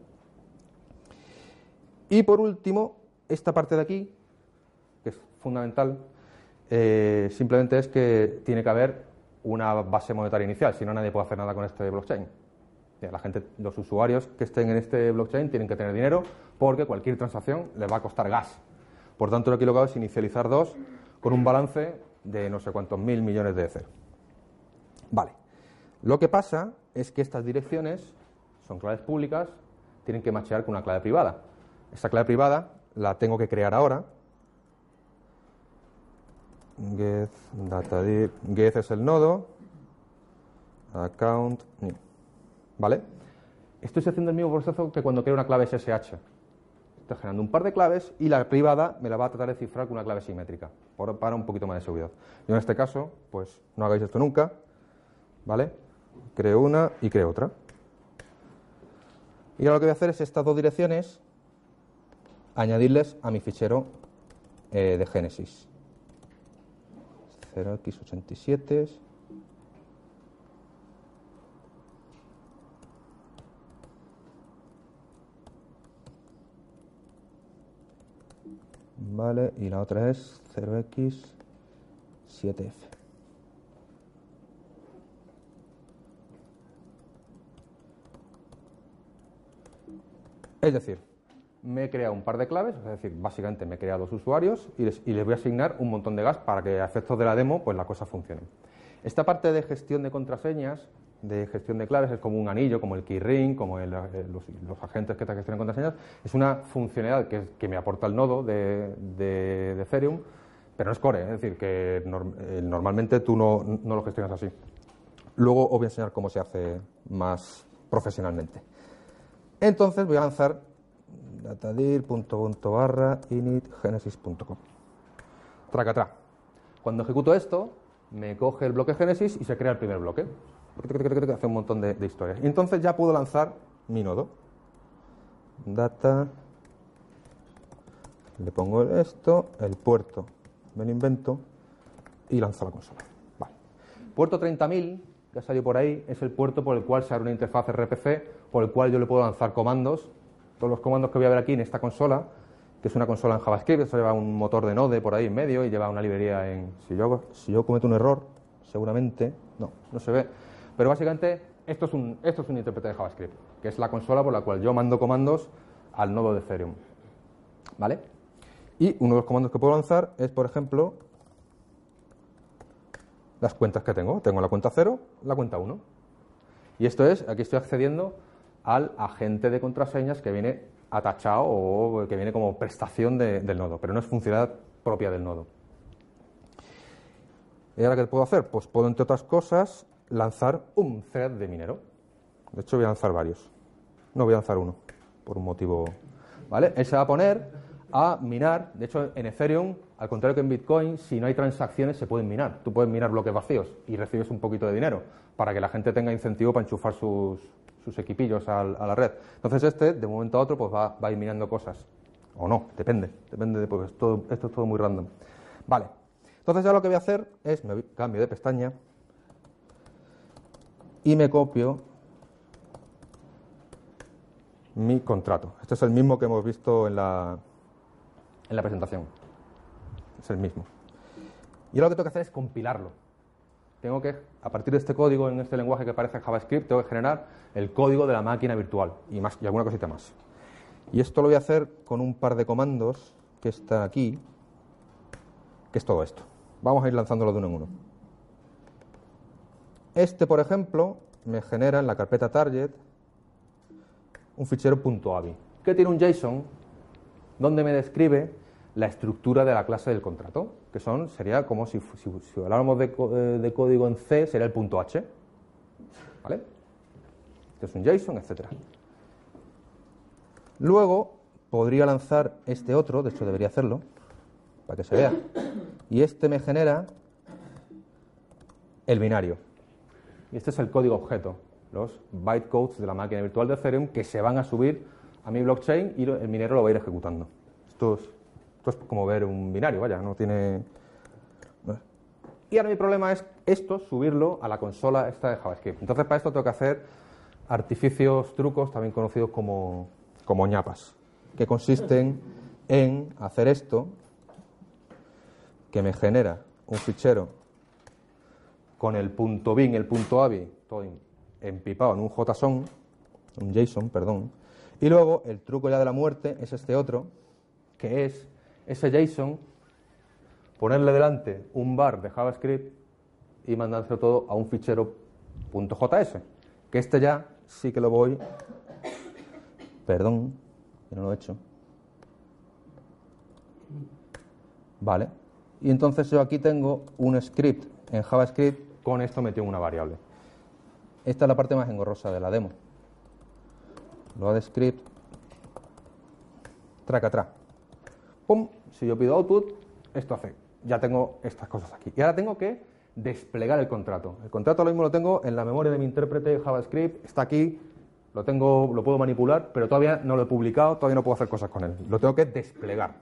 Y por último, esta parte de aquí, que es fundamental, eh, simplemente es que tiene que haber una base monetaria inicial, si no nadie puede hacer nada con este blockchain. La gente, los usuarios que estén en este blockchain tienen que tener dinero porque cualquier transacción les va a costar gas. Por tanto, que lo que hago es inicializar dos con un balance de no sé cuántos mil millones de Ether. Vale. Lo que pasa es que estas direcciones son claves públicas, tienen que machear con una clave privada. Esta clave privada la tengo que crear ahora. Get, data, get es el nodo, account, new. ¿Vale? Estoy haciendo el mismo proceso que cuando creo una clave SSH. Estoy generando un par de claves y la privada me la va a tratar de cifrar con una clave simétrica, para un poquito más de seguridad. Yo en este caso, pues no hagáis esto nunca, ¿vale? Creo una y creo otra. Y ahora lo que voy a hacer es estas dos direcciones, añadirles a mi fichero eh, de Génesis. 0x87 Vale, y la otra es 0x7f. Es decir, me he creado un par de claves, es decir, básicamente me he creado dos usuarios y les, voy a asignar un montón de gas para que a efectos de la demo pues la cosa funcione. Esta parte de gestión de contraseñas de gestión de claves es como un anillo, como el keyring, como eh, los, agentes que te gestionan contraseñas. Es una funcionalidad que, me aporta el nodo de, Ethereum, pero no es core, es decir, que eh, normalmente tú no, lo gestionas así. Luego os voy a enseñar cómo se hace más profesionalmente. Entonces voy a lanzar datadir.barra initgenesis.com. Tracatrá. Cuando ejecuto esto, me coge el bloque Genesis y se crea el primer bloque hace un montón de, historias. Y entonces ya puedo lanzar mi nodo. Data, le pongo esto, el puerto, me lo invento y lanzo la consola. Vale. Puerto 30.000, que ha salido por ahí, es el puerto por el cual se abre una interfaz RPC, por el cual yo le puedo lanzar comandos. Todos los comandos que voy a ver aquí en esta consola, que es una consola en JavaScript, eso lleva un motor de Node por ahí en medio y lleva una librería en... Si yo, si yo cometo un error, seguramente... No, no se ve pero básicamente esto es un, esto es un intérprete de JavaScript, que es la consola por la cual yo mando comandos al nodo de Ethereum. ¿Vale? Y uno de los comandos que puedo lanzar es, por ejemplo, las cuentas que tengo. Tengo la cuenta 0, la cuenta 1. Y esto es, aquí estoy accediendo al agente de contraseñas que viene atachado o que viene como prestación del nodo, pero no es funcionalidad propia del nodo. ¿Y ahora qué puedo hacer? Pues puedo, entre otras cosas, lanzar un thread de minero. De hecho, voy a lanzar varios. No voy a lanzar uno, por un motivo. ¿Vale? Él se va a poner a minar. De hecho, en Ethereum, al contrario que en Bitcoin, si no hay transacciones, se pueden minar. Tú puedes minar bloques vacíos y recibes un poquito de dinero para que la gente tenga incentivo para enchufar sus, sus equipillos a, la red. Entonces, este, de momento a otro, pues va, va a ir minando cosas. O no, depende. Depende de, porque esto es todo muy random. Vale. Entonces, ya lo que voy a hacer es, me cambio de pestaña y me copio mi contrato. Este es el mismo que hemos visto en la, en la presentación. Es el mismo. Y ahora lo que tengo que hacer es compilarlo. tengo que, a partir de este código, en este lenguaje que parece JavaScript, tengo que generar el código de la máquina virtual y, más, y alguna cosita más. Y esto lo voy a hacer con un par de comandos que están aquí, que es todo esto. Vamos a ir lanzándolo de uno en uno. Este, por ejemplo, me genera en la carpeta target un fichero .avi que tiene un JSON donde me describe la estructura de la clase del contrato, que son, sería como si, si, habláramos de, eh, de, código en C, sería el punto H. ¿Vale? Este es un JSON, etcétera. Luego podría lanzar este otro, de hecho debería hacerlo, para que se vea. Y este me genera el binario. Y este es el código objeto, los bytecodes de la máquina virtual de Ethereum que se van a subir a mi blockchain y el minero lo va a ir ejecutando. Esto es esto es como ver un binario, vaya, no tiene... Y ahora mi problema es esto, subirlo a la consola esta de JavaScript. Entonces para esto tengo que hacer artificios, trucos, también conocidos como, como ñapas, que consisten en hacer esto, que me genera un fichero con el punto bin, el punto avi, todo empipado en un JSON, un JSON, perdón, y luego el truco ya de la muerte es este otro, que es ese JSON, ponerle delante un bar de JavaScript y mandárselo todo a un fichero .js, que este ya sí que lo voy, perdón, que no lo he hecho, vale, y entonces yo aquí tengo un script en JavaScript con esto metido en una variable. Esta es la parte más engorrosa de la demo. Lo de script, track atrás pum, si yo pido output, esto hace, ya tengo estas cosas aquí. Y ahora tengo que desplegar el contrato. El contrato ahora mismo lo tengo en la memoria de mi intérprete JavaScript, está aquí, lo tengo, lo puedo manipular, pero todavía no lo he publicado, todavía no puedo hacer cosas con él. Lo tengo que desplegar.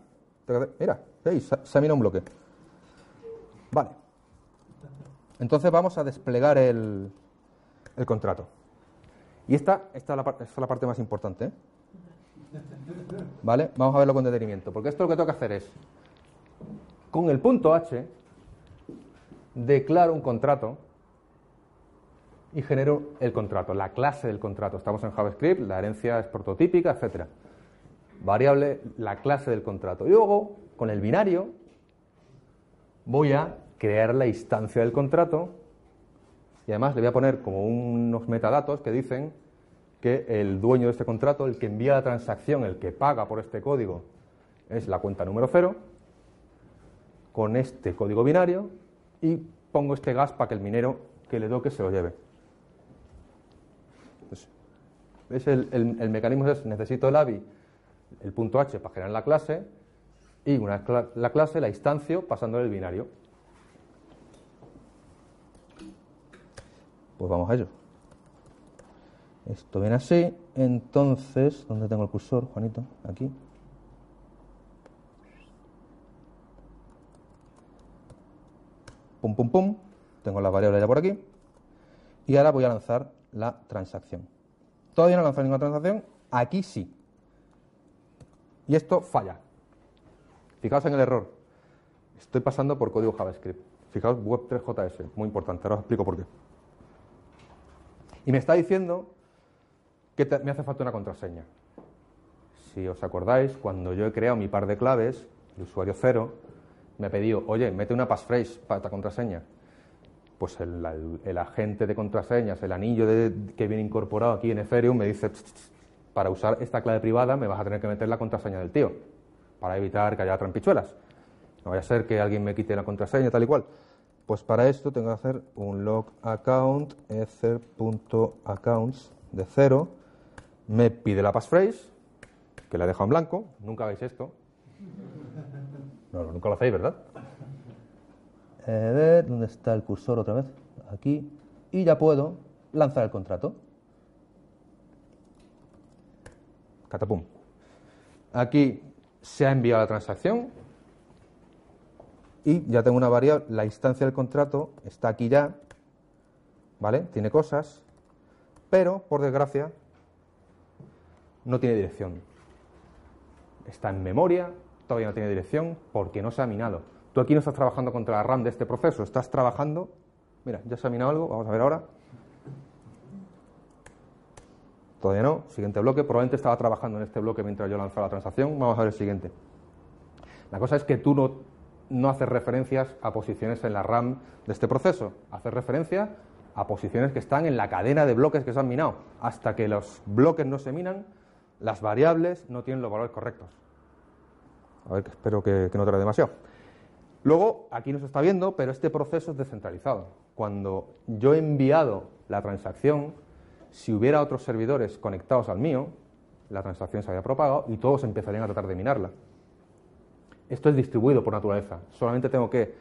Mira, ¿veis? Se, ha mirado un bloque. Vale. Entonces vamos a desplegar el, el contrato. Y esta, esta, es la, esta es la parte más importante. ¿eh? ¿Vale? Vamos a verlo con detenimiento, porque esto lo que tengo que hacer es, con el punto H, declaro un contrato y genero el contrato, la clase del contrato. Estamos en JavaScript, la herencia es prototípica, etcétera. Variable, la clase del contrato. Y luego, con el binario, voy a crear la instancia del contrato y además le voy a poner como unos metadatos que dicen que el dueño de este contrato, el que envía la transacción, el que paga por este código, es la cuenta número cero, con este código binario y pongo este gas para que el minero que le toque se lo lleve. es el, mecanismo es, necesito el AVI, el punto H para generar la clase y una vez la clase la instancio pasando el binario. Pues vamos a ello. Esto viene así. Entonces, ¿dónde tengo el cursor, Juanito? Aquí. Pum, pum, pum. Tengo la variable ya por aquí. Y ahora voy a lanzar la transacción. Todavía no he lanzado ninguna transacción. Aquí sí. Y esto falla. Fijaos en el error. Estoy pasando por código JavaScript. Fijaos, Web3JS. Muy importante. Ahora os explico por qué. Y me está diciendo me hace falta una contraseña. Si os acordáis, cuando yo he creado mi par de claves, el usuario cero, me ha pedido, oye, mete una passphrase para esta contraseña. Pues el, agente de contraseñas, el anillo que viene incorporado aquí en Ethereum, me dice, para usar esta clave privada me vas a tener que meter la contraseña del tío, para evitar que haya trampichuelas. No vaya a ser que alguien me quite la contraseña, tal y cual. Pues para esto tengo que hacer un log account ether.accounts de cero me pide la passphrase, que la dejo en blanco, nunca veis esto. No, nunca lo hacéis, ¿verdad? Eh, ¿Dónde está el cursor otra vez? Aquí. Y ya puedo lanzar el contrato. Catapum. Aquí se ha enviado la transacción y ya tengo una variable, la instancia del contrato está aquí ya, ¿vale? Tiene cosas, pero por desgracia no tiene dirección. Está en memoria, todavía no tiene dirección porque no se ha minado. Tú aquí no estás trabajando contra la RAM de este proceso, estás trabajando Mira, ya se ha minado algo, vamos a ver ahora. Todavía no. Siguiente bloque. Probablemente estaba trabajando en este bloque mientras yo lanzaba la transacción. Vamos a ver el siguiente. La cosa es que tú no, no haces referencias a posiciones en la RAM de este proceso. Haces referencia a posiciones que están en la cadena de bloques que se han minado. Hasta que los bloques no se minan, las variables no tienen los valores correctos. A ver, espero que, que no tarde demasiado. Luego, aquí no se está viendo, pero este proceso es descentralizado. Cuando yo he enviado la transacción, si hubiera otros servidores conectados al mío, la transacción se había propagado y todos empezarían a tratar de minarla. Esto es distribuido por naturaleza. Solamente tengo que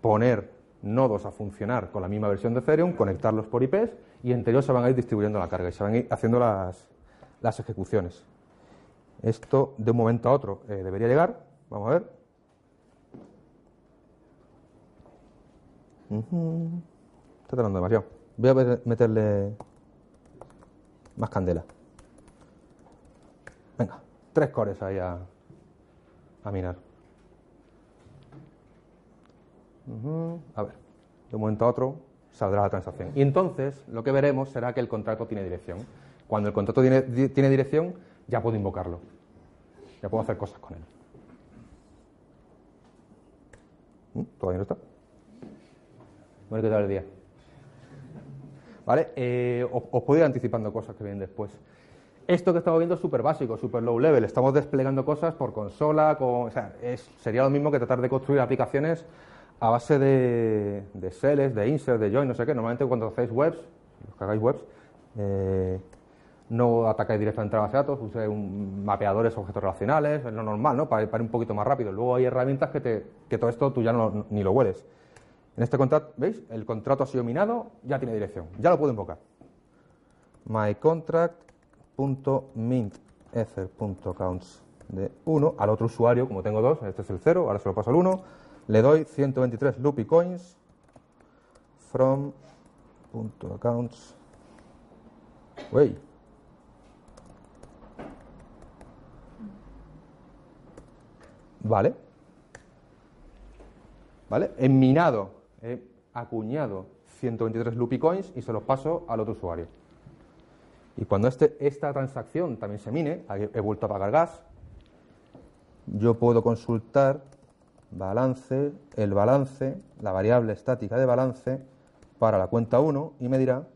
poner nodos a funcionar con la misma versión de Ethereum, conectarlos por IPs y entre ellos se van a ir distribuyendo la carga y se van a ir haciendo las, las ejecuciones. Esto de un momento a otro eh, debería llegar. Vamos a ver. Está tardando demasiado. Voy a meterle más candela. Venga, tres cores ahí a, a minar. A ver, de un momento a otro saldrá la transacción. Y entonces lo que veremos será que el contrato tiene dirección. Cuando el contrato tiene, dirección, ya puedo invocarlo. Ya puedo hacer cosas con él. ¿Mm? ¿Todavía no está? Bueno, ¿qué tal el día? ¿Vale? Eh, os, os, puedo ir anticipando cosas que vienen después. Esto que estamos viendo es súper básico, súper low level. Estamos desplegando cosas por consola, con, o sea, sería lo mismo que tratar de construir aplicaciones a base de, de seles, de insert, de join, no sé qué. Normalmente cuando hacéis webs, los que hagáis webs, eh, no atacáis directamente a la de datos, un, mapeadores, objetos relacionales, es lo normal, ¿no? Para, ir un poquito más rápido. Luego hay herramientas que, te, que todo esto tú ya no, ni lo hueles. En este contrato, ¿veis? El contrato ha sido minado, ya tiene dirección, ya lo puedo invocar. mycontract.mintether.counts de 1 al otro usuario, como tengo dos, este es el 0, ahora se lo paso al 1, le doy 123 loopy coins from punto accounts. Vale. ¿Vale? He minado, he acuñado 123 loopy coins y se los paso al otro usuario. Y cuando este, esta transacción también se mine, he vuelto a pagar gas, yo puedo consultar balance, el balance, la variable estática de balance para la cuenta 1 y me dirá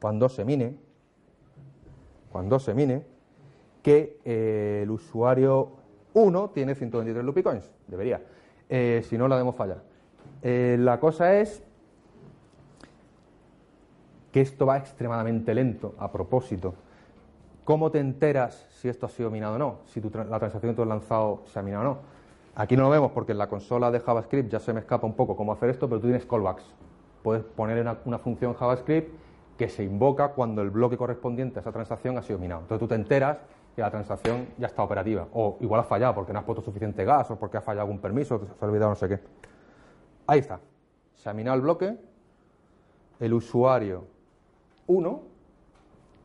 cuando se mine, cuando se mine, que el usuario 1 tiene 123 loopy coins. Debería. Eh, si no, la demos falla. Eh, la cosa es que esto va extremadamente lento, a propósito. ¿Cómo te enteras si esto ha sido minado o no? Si tu, la transacción que tú has lanzado se ha minado o no. Aquí no lo vemos porque en la consola de JavaScript ya se me escapa un poco cómo hacer esto, pero tú tienes callbacks. Puedes poner una, una función JavaScript que se invoca cuando el bloque correspondiente a esa transacción ha sido minado. Entonces tú te enteras que la transacción ya está operativa. O igual ha fallado porque no has puesto suficiente gas o porque ha fallado algún permiso, se ha olvidado no sé qué. Ahí está. Se ha minado el bloque. El usuario 1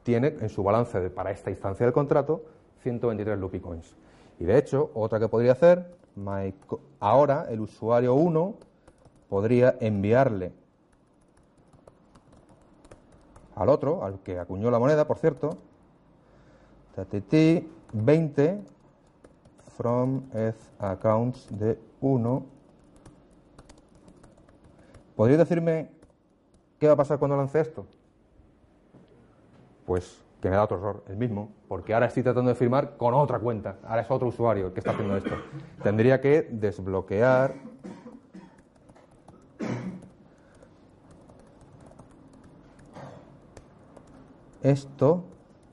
tiene en su balance de, para esta instancia del contrato 123 loopy coins. Y de hecho, otra que podría hacer, my, ahora el usuario 1 podría enviarle al otro, al que acuñó la moneda, por cierto, TTT 20 from eth accounts de 1. ¿Podrías decirme qué va a pasar cuando lance esto? Pues que me da otro error, el mismo, porque ahora estoy tratando de firmar con otra cuenta, ahora es otro usuario el que está haciendo esto. Tendría que desbloquear esto,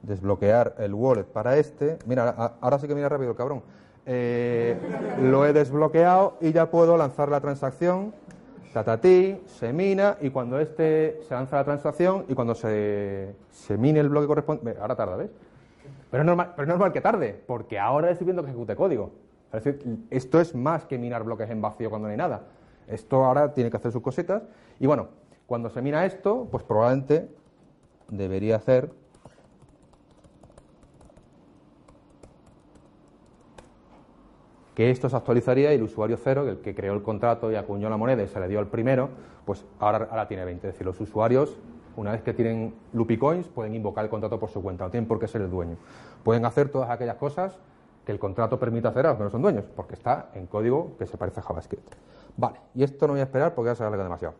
desbloquear el wallet para este. Mira, ahora sí que mira rápido el cabrón. Eh, lo he desbloqueado y ya puedo lanzar la transacción. Tatatí, se mina y cuando este se lanza la transacción y cuando se, se mine el bloque correspondiente. Ahora tarda, ¿ves? Pero es, normal, pero es normal que tarde, porque ahora estoy viendo que ejecute código. Es decir, esto es más que minar bloques en vacío cuando no hay nada. Esto ahora tiene que hacer sus cositas. Y bueno, cuando se mina esto, pues probablemente debería hacer que esto se actualizaría y el usuario cero, el que creó el contrato y acuñó la moneda y se le dio al primero, pues ahora, tiene 20. Es decir, los usuarios, una vez que tienen Loopy Coins, pueden invocar el contrato por su cuenta, no tienen por qué ser el dueño. Pueden hacer todas aquellas cosas que el contrato permite hacer a los que no son dueños, porque está en código que se parece a JavaScript. Vale, y esto no voy a esperar porque ya se alarga demasiado.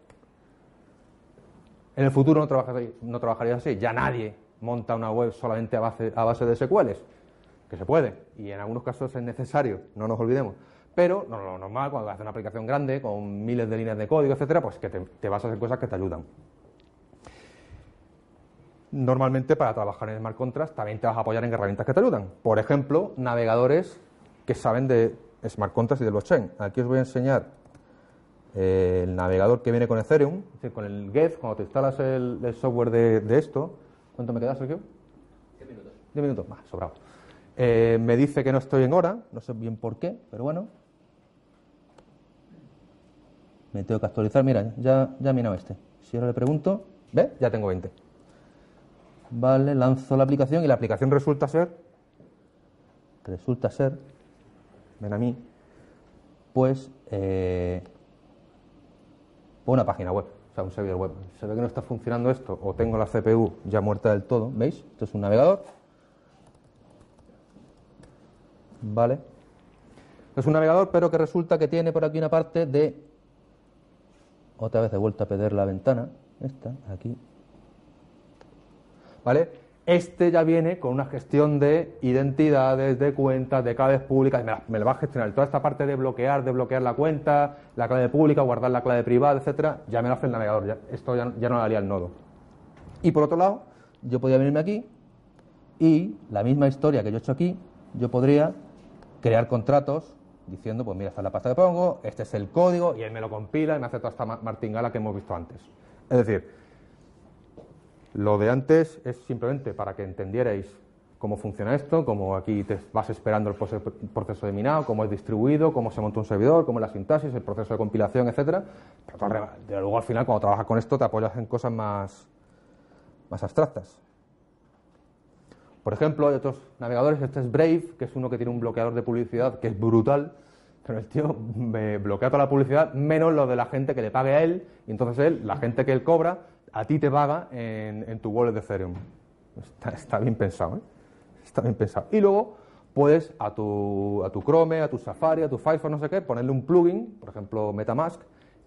En el futuro no trabajaría, no así, ya nadie monta una web solamente a base, a base de SQLs, que se puede, y en algunos casos es necesario, no nos olvidemos. Pero no, lo normal, cuando haces una aplicación grande con miles de líneas de código, etcétera, pues que te, te vas a hacer cosas que te ayudan. Normalmente para trabajar en Smart Contracts también te vas a apoyar en herramientas que te ayudan. Por ejemplo, navegadores que saben de Smart Contracts y de blockchain. Aquí os voy a enseñar eh, el navegador que viene con Ethereum, es decir, con el Get, cuando te instalas el, el software de, de, esto. ¿Cuánto me queda, Sergio? Diez minutos. Diez minutos, más, sobrado. Eh, me dice que no estoy en hora, no sé bien por qué, pero bueno. Me tengo que actualizar. Mira, ya, ya he este. Si ahora le pregunto, ¿ve? Ya tengo 20. Vale, lanzo la aplicación y la aplicación resulta ser, resulta ser, ven a mí, pues, eh, una página web, o sea, un servidor web. Se ve que no está funcionando esto o tengo la CPU ya muerta del todo, ¿veis? Esto es un navegador. Vale. Es un navegador, pero que resulta que tiene por aquí una parte de... Otra vez he vuelto a perder la ventana. Esta, aquí. ¿Vale? Este ya viene con una gestión de identidades, de cuentas, de claves públicas, me, la, lo va a gestionar. Toda esta parte de bloquear, de bloquear la cuenta, la clave pública, guardar la clave privada, etcétera, ya me lo hace el navegador. Ya, esto ya, ya no lo haría el nodo. Y por otro lado, yo podría venirme aquí y la misma historia que yo he hecho aquí, yo podría crear contratos diciendo, pues mira, esta es la pasta que pongo, este es el código, y él me lo compila y me hace toda esta martingala que hemos visto antes. Es decir, lo de antes es simplemente para que entendierais cómo funciona esto, cómo aquí te vas esperando el proceso de minado, cómo es distribuido, cómo se monta un servidor, cómo es la sintaxis, el proceso de compilación, etcétera. Pero luego al final cuando trabajas con esto te apoyas en cosas más, más abstractas. Por ejemplo, hay otros navegadores, este es Brave, que es uno que tiene un bloqueador de publicidad que es brutal, pero el tío me bloquea toda la publicidad menos lo de la gente que le pague a él, y entonces él, la gente que él cobra, a ti te paga en, en tu wallet de Ethereum. Está, está, bien pensado, ¿eh? Está bien pensado. Y luego puedes a tu, a tu Chrome, a tu Safari, a tu Firefox, no sé qué, ponerle un plugin, por ejemplo Metamask,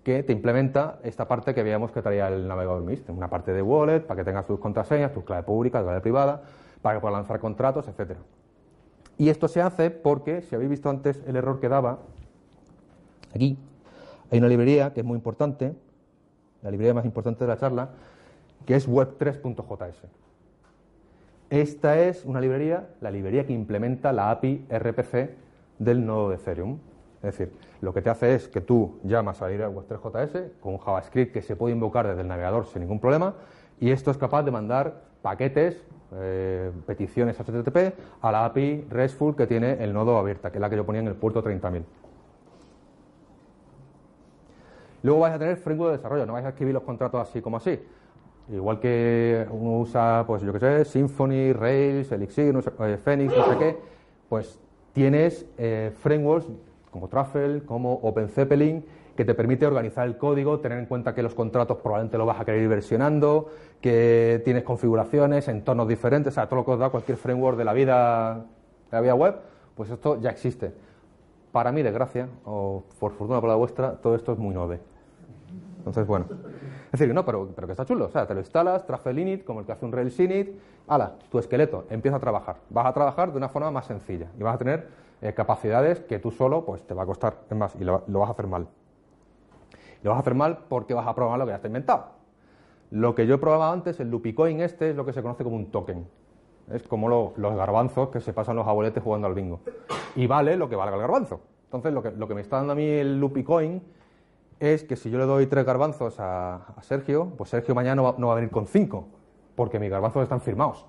que te implementa esta parte que veíamos que traía el navegador Mist, una parte de wallet para que tengas tus contraseñas, tus clave pública, clave privada, para lanzar contratos, etcétera. Y esto se hace porque, si habéis visto antes el error que daba, aquí hay una librería que es muy importante, la librería más importante de la charla, que es web3.js. Esta es una librería, la librería que implementa la API RPC del nodo de Ethereum. Es decir, lo que te hace es que tú llamas a la librería web3.js con un JavaScript que se puede invocar desde el navegador sin ningún problema y esto es capaz de mandar paquetes, eh, peticiones HTTP a la API RESTful que tiene el nodo abierta, que es la que yo ponía en el puerto 30.000. Luego vais a tener framework de desarrollo, no vais a escribir los contratos así como así. Igual que uno usa, pues yo qué sé, Symfony, Rails, Elixir, no eh, Phoenix, no sé qué, pues tienes eh, frameworks como Truffle, como OpenZeppelin, que te permite organizar el código, tener en cuenta que los contratos probablemente lo vas a querer ir versionando, que tienes configuraciones, entornos diferentes, o sea, todo lo que os da cualquier framework de la vida, de la vida web, pues esto ya existe. Para mi desgracia, o por fortuna para la vuestra, todo esto es muy node. Entonces, bueno. Es decir, no, pero, pero que está chulo. O sea, te lo instalas, Truffle init, como el que hace un Rails init, ala, tu esqueleto, empieza a trabajar. Vas a trabajar de una forma más sencilla y vas a tener eh, capacidades que tú solo, pues te va a costar, más, y lo, lo vas a hacer mal. Lo vas a hacer mal porque vas a probar lo que ya está inventado. Lo que yo he probado antes, el Lupicoin este, es lo que se conoce como un token. Es como lo, los garbanzos que se pasan los abueletes jugando al bingo. Y vale lo que valga el garbanzo. Entonces, lo que, me está dando a mí el Lupicoin es que si yo le doy tres garbanzos a, Sergio, pues Sergio mañana no va, a venir con cinco, porque mis garbanzos están firmados.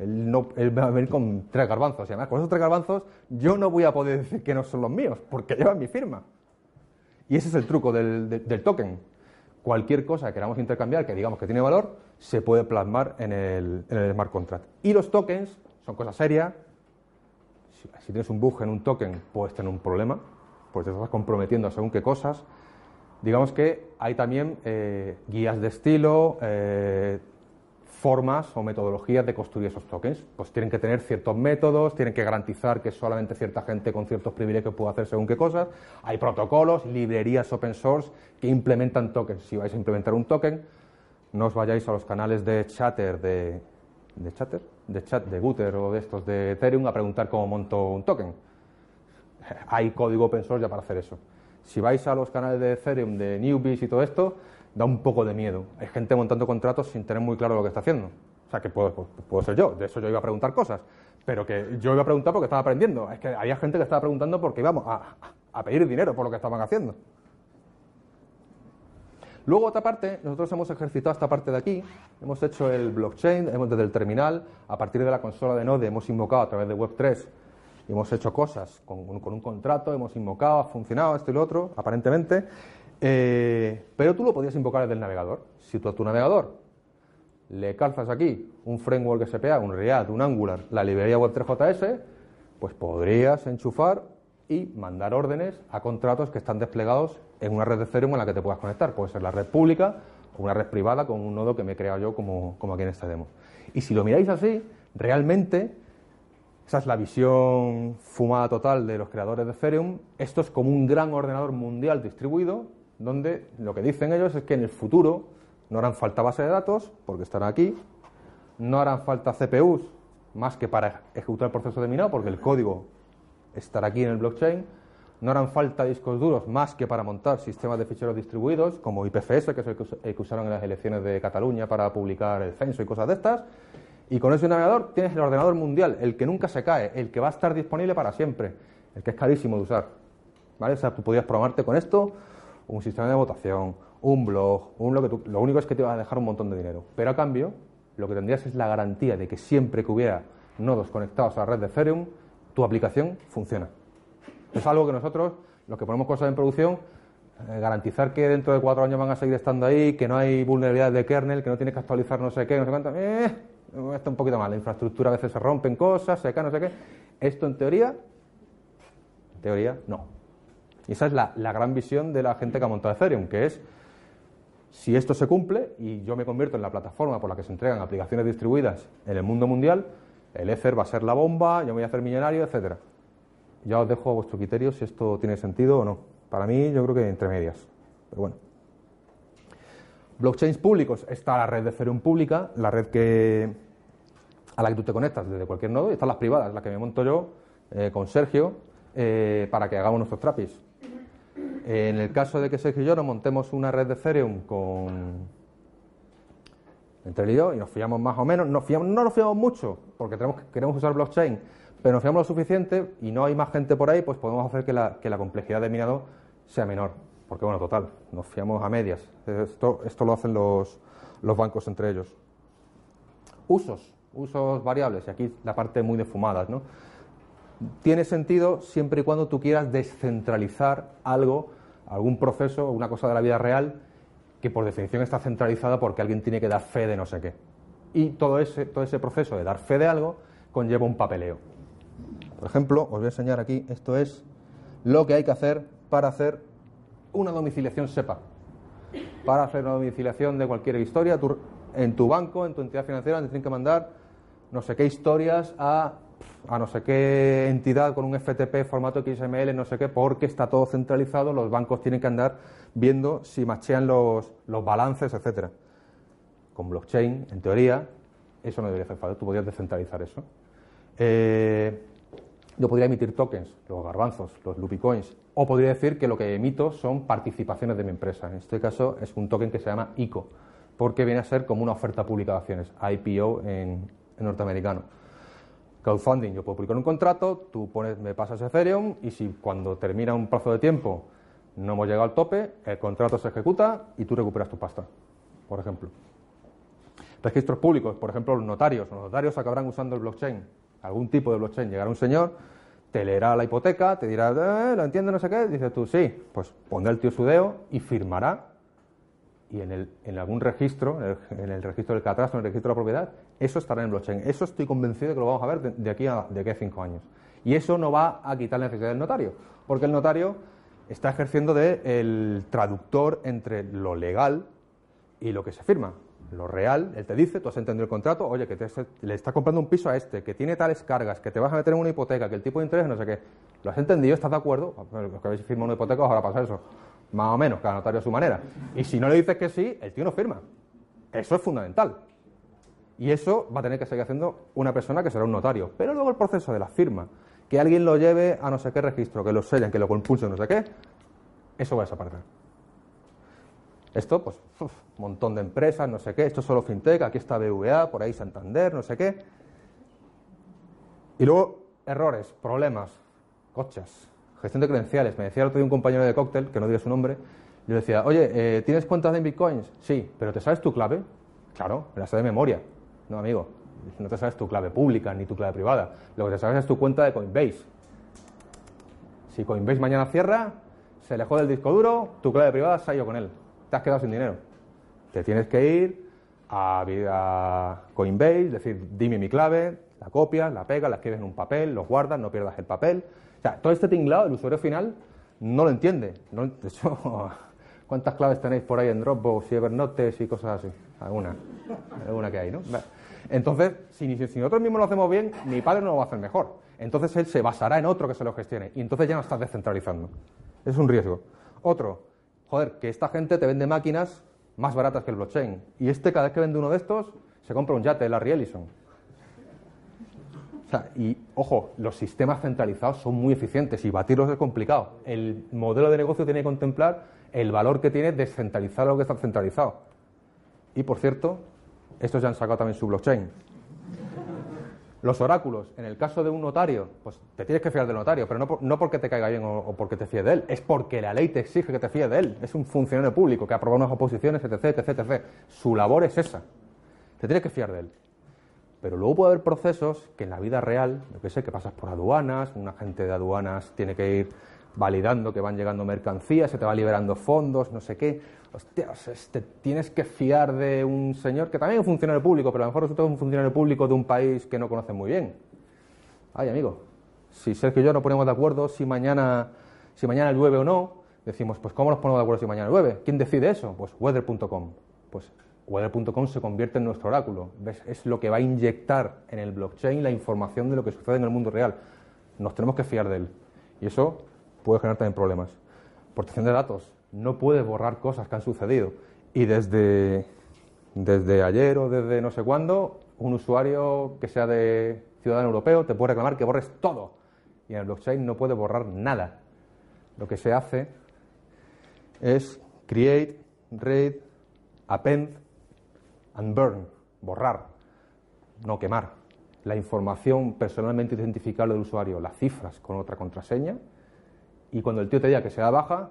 Él, no, va a venir con tres garbanzos. Y además, con esos tres garbanzos, yo no voy a poder decir que no son los míos, porque llevan mi firma. Y ese es el truco del token. Cualquier cosa que queramos intercambiar, que digamos que tiene valor, se puede plasmar en el, smart contract. Y los tokens son cosas serias. Si tienes un bug en un token, puedes tener un problema, pues te estás comprometiendo según qué cosas. Digamos que hay también eh, guías de estilo, eh, formas o metodologías de construir esos tokens. Pues tienen que tener ciertos métodos, tienen que garantizar que solamente cierta gente con ciertos privilegios puede hacer según qué cosas. Hay protocolos, librerías open source que implementan tokens. Si vais a implementar un token, no os vayáis a los canales de chatter de, de chatter, de chat de Gutter o de estos de Ethereum a preguntar cómo monto un token. Hay código open source ya para hacer eso. Si vais a los canales de Ethereum, de Newbies y todo esto, da un poco de miedo. Hay gente montando contratos sin tener muy claro lo que está haciendo. O sea, que puedo, puedo ser yo, de eso yo iba a preguntar cosas. Pero que yo iba a preguntar porque estaba aprendiendo. Es que había gente que estaba preguntando porque íbamos a, a pedir dinero por lo que estaban haciendo. Luego, otra parte, nosotros hemos ejercitado esta parte de aquí, hemos hecho el blockchain, hemos desde el terminal, a partir de la consola de Node, hemos invocado a través de Web3, y hemos hecho cosas con, un contrato, hemos invocado, ha funcionado esto y lo otro, aparentemente, eh, pero tú lo podías invocar desde el navegador. Si tú a tu navegador le calzas aquí un framework SPA, un React, un Angular, la librería Web3JS, pues podrías enchufar y mandar órdenes a contratos que están desplegados en una red de Ethereum en la que te puedas conectar. Puede ser la red pública o una red privada con un nodo que me he creado yo como aquí en esta demo. Y si lo miráis así, realmente, esa es la visión fumada total de los creadores de Ethereum, esto es como un gran ordenador mundial distribuido, donde lo que dicen ellos es que en el futuro no harán falta base de datos, porque estarán aquí, no harán falta CPUs, más que para ejecutar el proceso de minado, porque el código estar aquí en el blockchain. No harán falta discos duros más que para montar sistemas de ficheros distribuidos, como IPFS, que es el que usaron en las elecciones de Cataluña para publicar el censo y cosas de estas. Y con ese navegador tienes el ordenador mundial, el que nunca se cae, el que va a estar disponible para siempre, el que es carísimo de usar. ¿Vale? O sea, tú podías programarte con esto un sistema de votación, un blog, un lo que tú, lo único es que te va a dejar un montón de dinero. Pero a cambio, lo que tendrías es la garantía de que siempre que hubiera nodos conectados a la red de Ethereum, tu aplicación funciona. Es algo que nosotros, los que ponemos cosas en producción, eh, garantizar que dentro de cuatro años van a seguir estando ahí, que no hay vulnerabilidades de kernel, que no tienes que actualizar no sé qué, no sé cuánto, eh, está un poquito mal. La infraestructura a veces se rompen cosas, se cae, no sé qué. Esto en teoría, en teoría, no. Y esa es la, gran visión de la gente que ha montado Ethereum, que es si esto se cumple y yo me convierto en la plataforma por la que se entregan aplicaciones distribuidas en el mundo mundial, el Ether va a ser la bomba, yo me voy a hacer millonario, etcétera. Ya os dejo a vuestro criterio si esto tiene sentido o no. Para mí, yo creo que entre medias. Pero bueno. Blockchains públicos. Está la red de Ethereum pública, la red que, a la que tú te conectas desde cualquier nodo, y están las privadas, las que me monto yo eh, con Sergio eh, para que hagamos nuestros trapis. En el caso de que Sergio y yo nos montemos una red de Ethereum con, entre él y nos fiamos más o menos, nos fiamos, no nos fiamos mucho, porque tenemos, queremos usar blockchain, pero nos fiamos lo suficiente y no hay más gente por ahí, pues podemos hacer que la, que la complejidad de minado sea menor. Porque bueno, total, nos fiamos a medias. Esto, esto lo hacen los, los bancos entre ellos. Usos, usos variables, y aquí la parte muy de fumadas, ¿no? Tiene sentido siempre y cuando tú quieras descentralizar algo, algún proceso, una cosa de la vida real, que por definición está centralizada porque alguien tiene que dar fe de no sé qué. Y todo ese, todo ese proceso de dar fe de algo conlleva un papeleo. Por ejemplo, os voy a enseñar aquí, esto es lo que hay que hacer para hacer una domiciliación SEPA. Para hacer una domiciliación de cualquier historia, en tu banco, en tu entidad financiera, te tienen que mandar no sé qué historias a, a no sé qué entidad con un FTP formato XML, no sé qué, porque está todo centralizado, los bancos tienen que andar viendo si machean los, los balances, etcétera. Con blockchain, en teoría, eso no debería hacer falta, tú podrías descentralizar eso. Eh, yo podría emitir tokens, los garbanzos, los loopy coins, o podría decir que lo que emito son participaciones de mi empresa. En este caso es un token que se llama ICO, porque viene a ser como una oferta pública de acciones, IPO en, norteamericano. Crowdfunding, yo puedo publicar un contrato, tú pones, me pasas Ethereum y si cuando termina un plazo de tiempo no hemos llegado al tope, el contrato se ejecuta y tú recuperas tu pasta, por ejemplo. Registros públicos, por ejemplo, los notarios. Los notarios acabarán usando el blockchain, algún tipo de blockchain. Llegará un señor, te leerá la hipoteca, te dirá, eh, ¿lo entiende? No sé qué. Dices tú, sí, pues pondrá el tío su dedo y firmará y en, el, en algún registro, en el, en el registro del catastro, en el registro de la propiedad, eso estará en blockchain. Eso estoy convencido de que lo vamos a ver de, aquí, a, de aquí cinco años. Y eso no va a quitar la necesidad del notario, porque el notario está ejerciendo de el traductor entre lo legal y lo que se firma. Lo real, él te dice, tú has entendido el contrato, oye, que le estás comprando un piso a este, que tiene tales cargas, que te vas a meter en una hipoteca, que el tipo de interés, no sé qué. ¿Lo has entendido? ¿Estás de acuerdo? Los que habéis firmado una hipoteca os habrá pasado eso. Más o menos, cada notario a su manera. Y si no le dices que sí, el tío no firma. Eso es fundamental. Y eso va a tener que seguir haciendo una persona que será un notario. Pero luego el proceso de la firma, que alguien lo lleve a no sé qué registro, que lo sellen, que lo compulsen, no sé qué, eso va a desaparecer. Esto, pues, montón de empresas, no sé qué, esto es solo fintech, aquí está BVA, por ahí Santander, no sé qué. Y luego, errores, problemas, coches, gestión de credenciales. Me decía el otro día un compañero de cóctel, que no diré su nombre, yo decía, oye, eh, ¿tienes cuentas en bitcoins? Sí, pero ¿te sabes tu clave? Claro, me la sé de memoria. No, amigo, no te sabes tu clave pública ni tu clave privada. Lo que te sabes es tu cuenta de Coinbase. Si Coinbase mañana cierra, se le jode el disco duro, tu clave privada se ha ido con él. Te has quedado sin dinero. Te tienes que ir a, Coinbase, decir, dime mi clave, la copias, la pegas, la escribes en un papel, lo guardas, no pierdas el papel. O sea, todo este tinglado, el usuario final no lo entiende. No, de hecho, ¿cuántas claves tenéis por ahí en Dropbox y Evernote y cosas así? Alguna, alguna que hay, ¿no? Entonces, si, si nosotros mismos lo hacemos bien, mi padre no lo va a hacer mejor. Entonces él se basará en otro que se lo gestione. Y entonces ya no estás descentralizando. Es un riesgo. Otro, joder, que esta gente te vende máquinas más baratas que el blockchain. Y este, cada vez que vende uno de estos, se compra un yate, Larry Ellison. O sea, y ojo, los sistemas centralizados son muy eficientes y batirlos es complicado. El modelo de negocio tiene que contemplar el valor que tiene descentralizar lo que está centralizado. Y por cierto, estos ya han sacado también su blockchain. Los oráculos, en el caso de un notario, pues te tienes que fiar del notario, pero no, por, no porque te caiga bien o, porque te fíes de él, es porque la ley te exige que te fíes de él. Es un funcionario público que aprobado unas oposiciones, etc, etc, etc. Su labor es esa. Te tienes que fiar de él. Pero luego puede haber procesos que en la vida real, yo qué sé, que pasas por aduanas, un agente de aduanas tiene que ir validando que van llegando mercancías, se te va liberando fondos, no sé qué. Hostias, te tienes que fiar de un señor que también es un funcionario público, pero a lo mejor resulta un funcionario público de un país que no conoce muy bien. Ay, amigo, si Sergio y yo no ponemos de acuerdo si mañana, si mañana llueve o no, decimos, pues ¿cómo nos ponemos de acuerdo si mañana llueve? ¿Quién decide eso? Pues weather.com. Pues weather.com se convierte en nuestro oráculo. ¿Ves? Es lo que va a inyectar en el blockchain la información de lo que sucede en el mundo real. Nos tenemos que fiar de él. Y eso puede generar también problemas. Protección de datos. No puede borrar cosas que han sucedido. Y desde, desde ayer o desde no sé cuándo, un usuario que sea de ciudadano europeo te puede reclamar que borres todo. Y en el blockchain no puede borrar nada. Lo que se hace es create, read, append and burn, borrar, no quemar. La información personalmente identificable del usuario, las cifras con otra contraseña, y cuando el tío te diga que se da baja,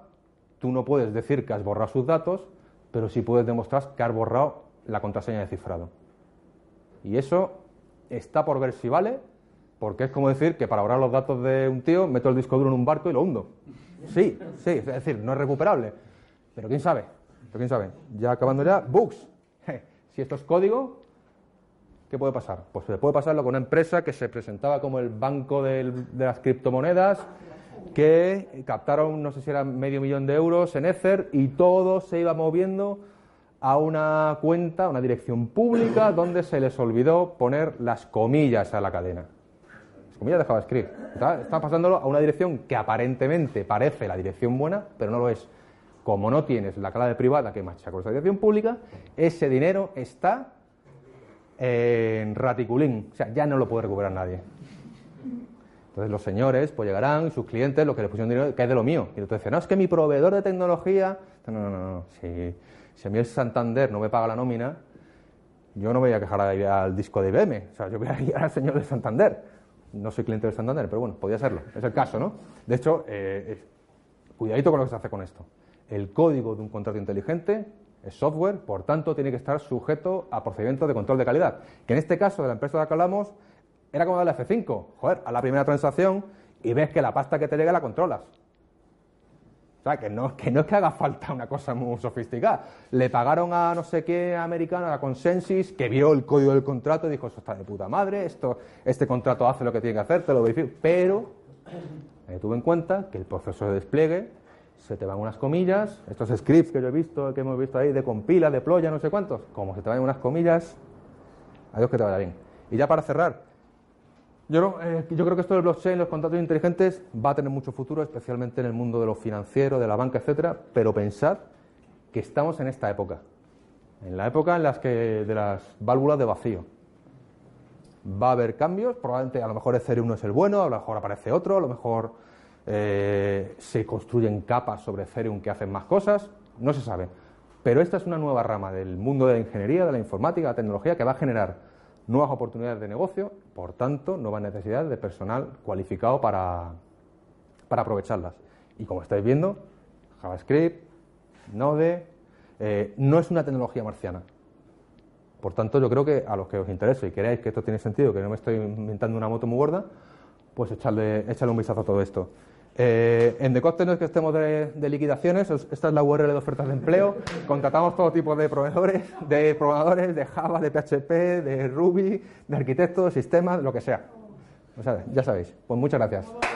tú no puedes decir que has borrado sus datos, pero sí puedes demostrar que has borrado la contraseña de cifrado. Y eso está por ver si vale, porque es como decir que para borrar los datos de un tío meto el disco duro en un barco y lo hundo. Sí, sí, es decir, no es recuperable. Pero quién sabe, pero quién sabe. Ya acabando ya, bugs. Si esto es código, ¿qué puede pasar? Pues puede pasarlo con una empresa que se presentaba como el banco de las criptomonedas, que captaron, no sé si era medio millón de euros en Ether y todo se iba moviendo a una cuenta, una dirección pública, donde se les olvidó poner las comillas a la cadena. Las comillas de JavaScript. Está, está pasándolo a una dirección que aparentemente parece la dirección buena, pero no lo es. Como no tienes la clave privada que marcha con esa dirección pública, ese dinero está en raticulín. O sea, ya no lo puede recuperar nadie. Entonces los señores pues llegarán, sus clientes, lo que le pusieron dinero, que es de lo mío. Y entonces dicen, no, es que mi proveedor de tecnología... No, no, no, no. Si, si a mí el Santander no me paga la nómina, yo no voy a quejar al disco de IBM. O sea, yo voy a ir al señor de Santander. No soy cliente del Santander, pero bueno, podría serlo. Es el caso, ¿no? De hecho, eh, cuidadito con lo que se hace con esto. El código de un contrato inteligente es software, por tanto, tiene que estar sujeto a procedimientos de control de calidad. Que en este caso de la empresa de la que hablamos, era como darle F5. Joder, a la primera transacción y ves que la pasta que te llega la controlas. sea, que no, que no es que haga falta una cosa muy sofisticada. Le pagaron a no sé qué americano, a Consensus, que vio el código del contrato y dijo, eso está de puta madre, esto, este contrato hace lo que tiene que hacer, te lo verifico. Pero eh, tuve en cuenta que el proceso de despliegue se te van unas comillas, estos scripts que yo he visto, que hemos visto ahí, de compila, de ploya, no sé cuántos, como se te van unas comillas, adiós que te vaya bien. Y ya para cerrar, yo, eh, yo creo que esto del blockchain, los contratos inteligentes, va a tener mucho futuro, especialmente en el mundo de lo financiero, de la banca, etcétera, pero pensad que estamos en esta época, en la época en las que de las válvulas de vacío. Va a haber cambios, probablemente a lo mejor Ethereum no es el bueno, a lo mejor aparece otro, a lo mejor eh, se construyen capas sobre Ethereum que hacen más cosas, no se sabe. Pero esta es una nueva rama del mundo de la ingeniería, de la informática, de la tecnología, que va a generar nuevas oportunidades de negocio, por tanto, nuevas necesidades de personal cualificado para, para aprovecharlas. Y como estáis viendo, JavaScript, Node, eh, no es una tecnología marciana. Por tanto, yo creo que a los que os interese y queráis que esto tiene sentido, que no me estoy inventando una moto muy gorda, pues echarle, echarle un vistazo a todo esto. Eh, en Decoste no es que estemos de, liquidaciones, esta es la URL de ofertas de empleo. Contratamos todo tipo de proveedores, de programadores, de Java, de PHP, de Ruby, de arquitectos, sistemas, lo que sea. O sea, ya sabéis. Pues muchas gracias.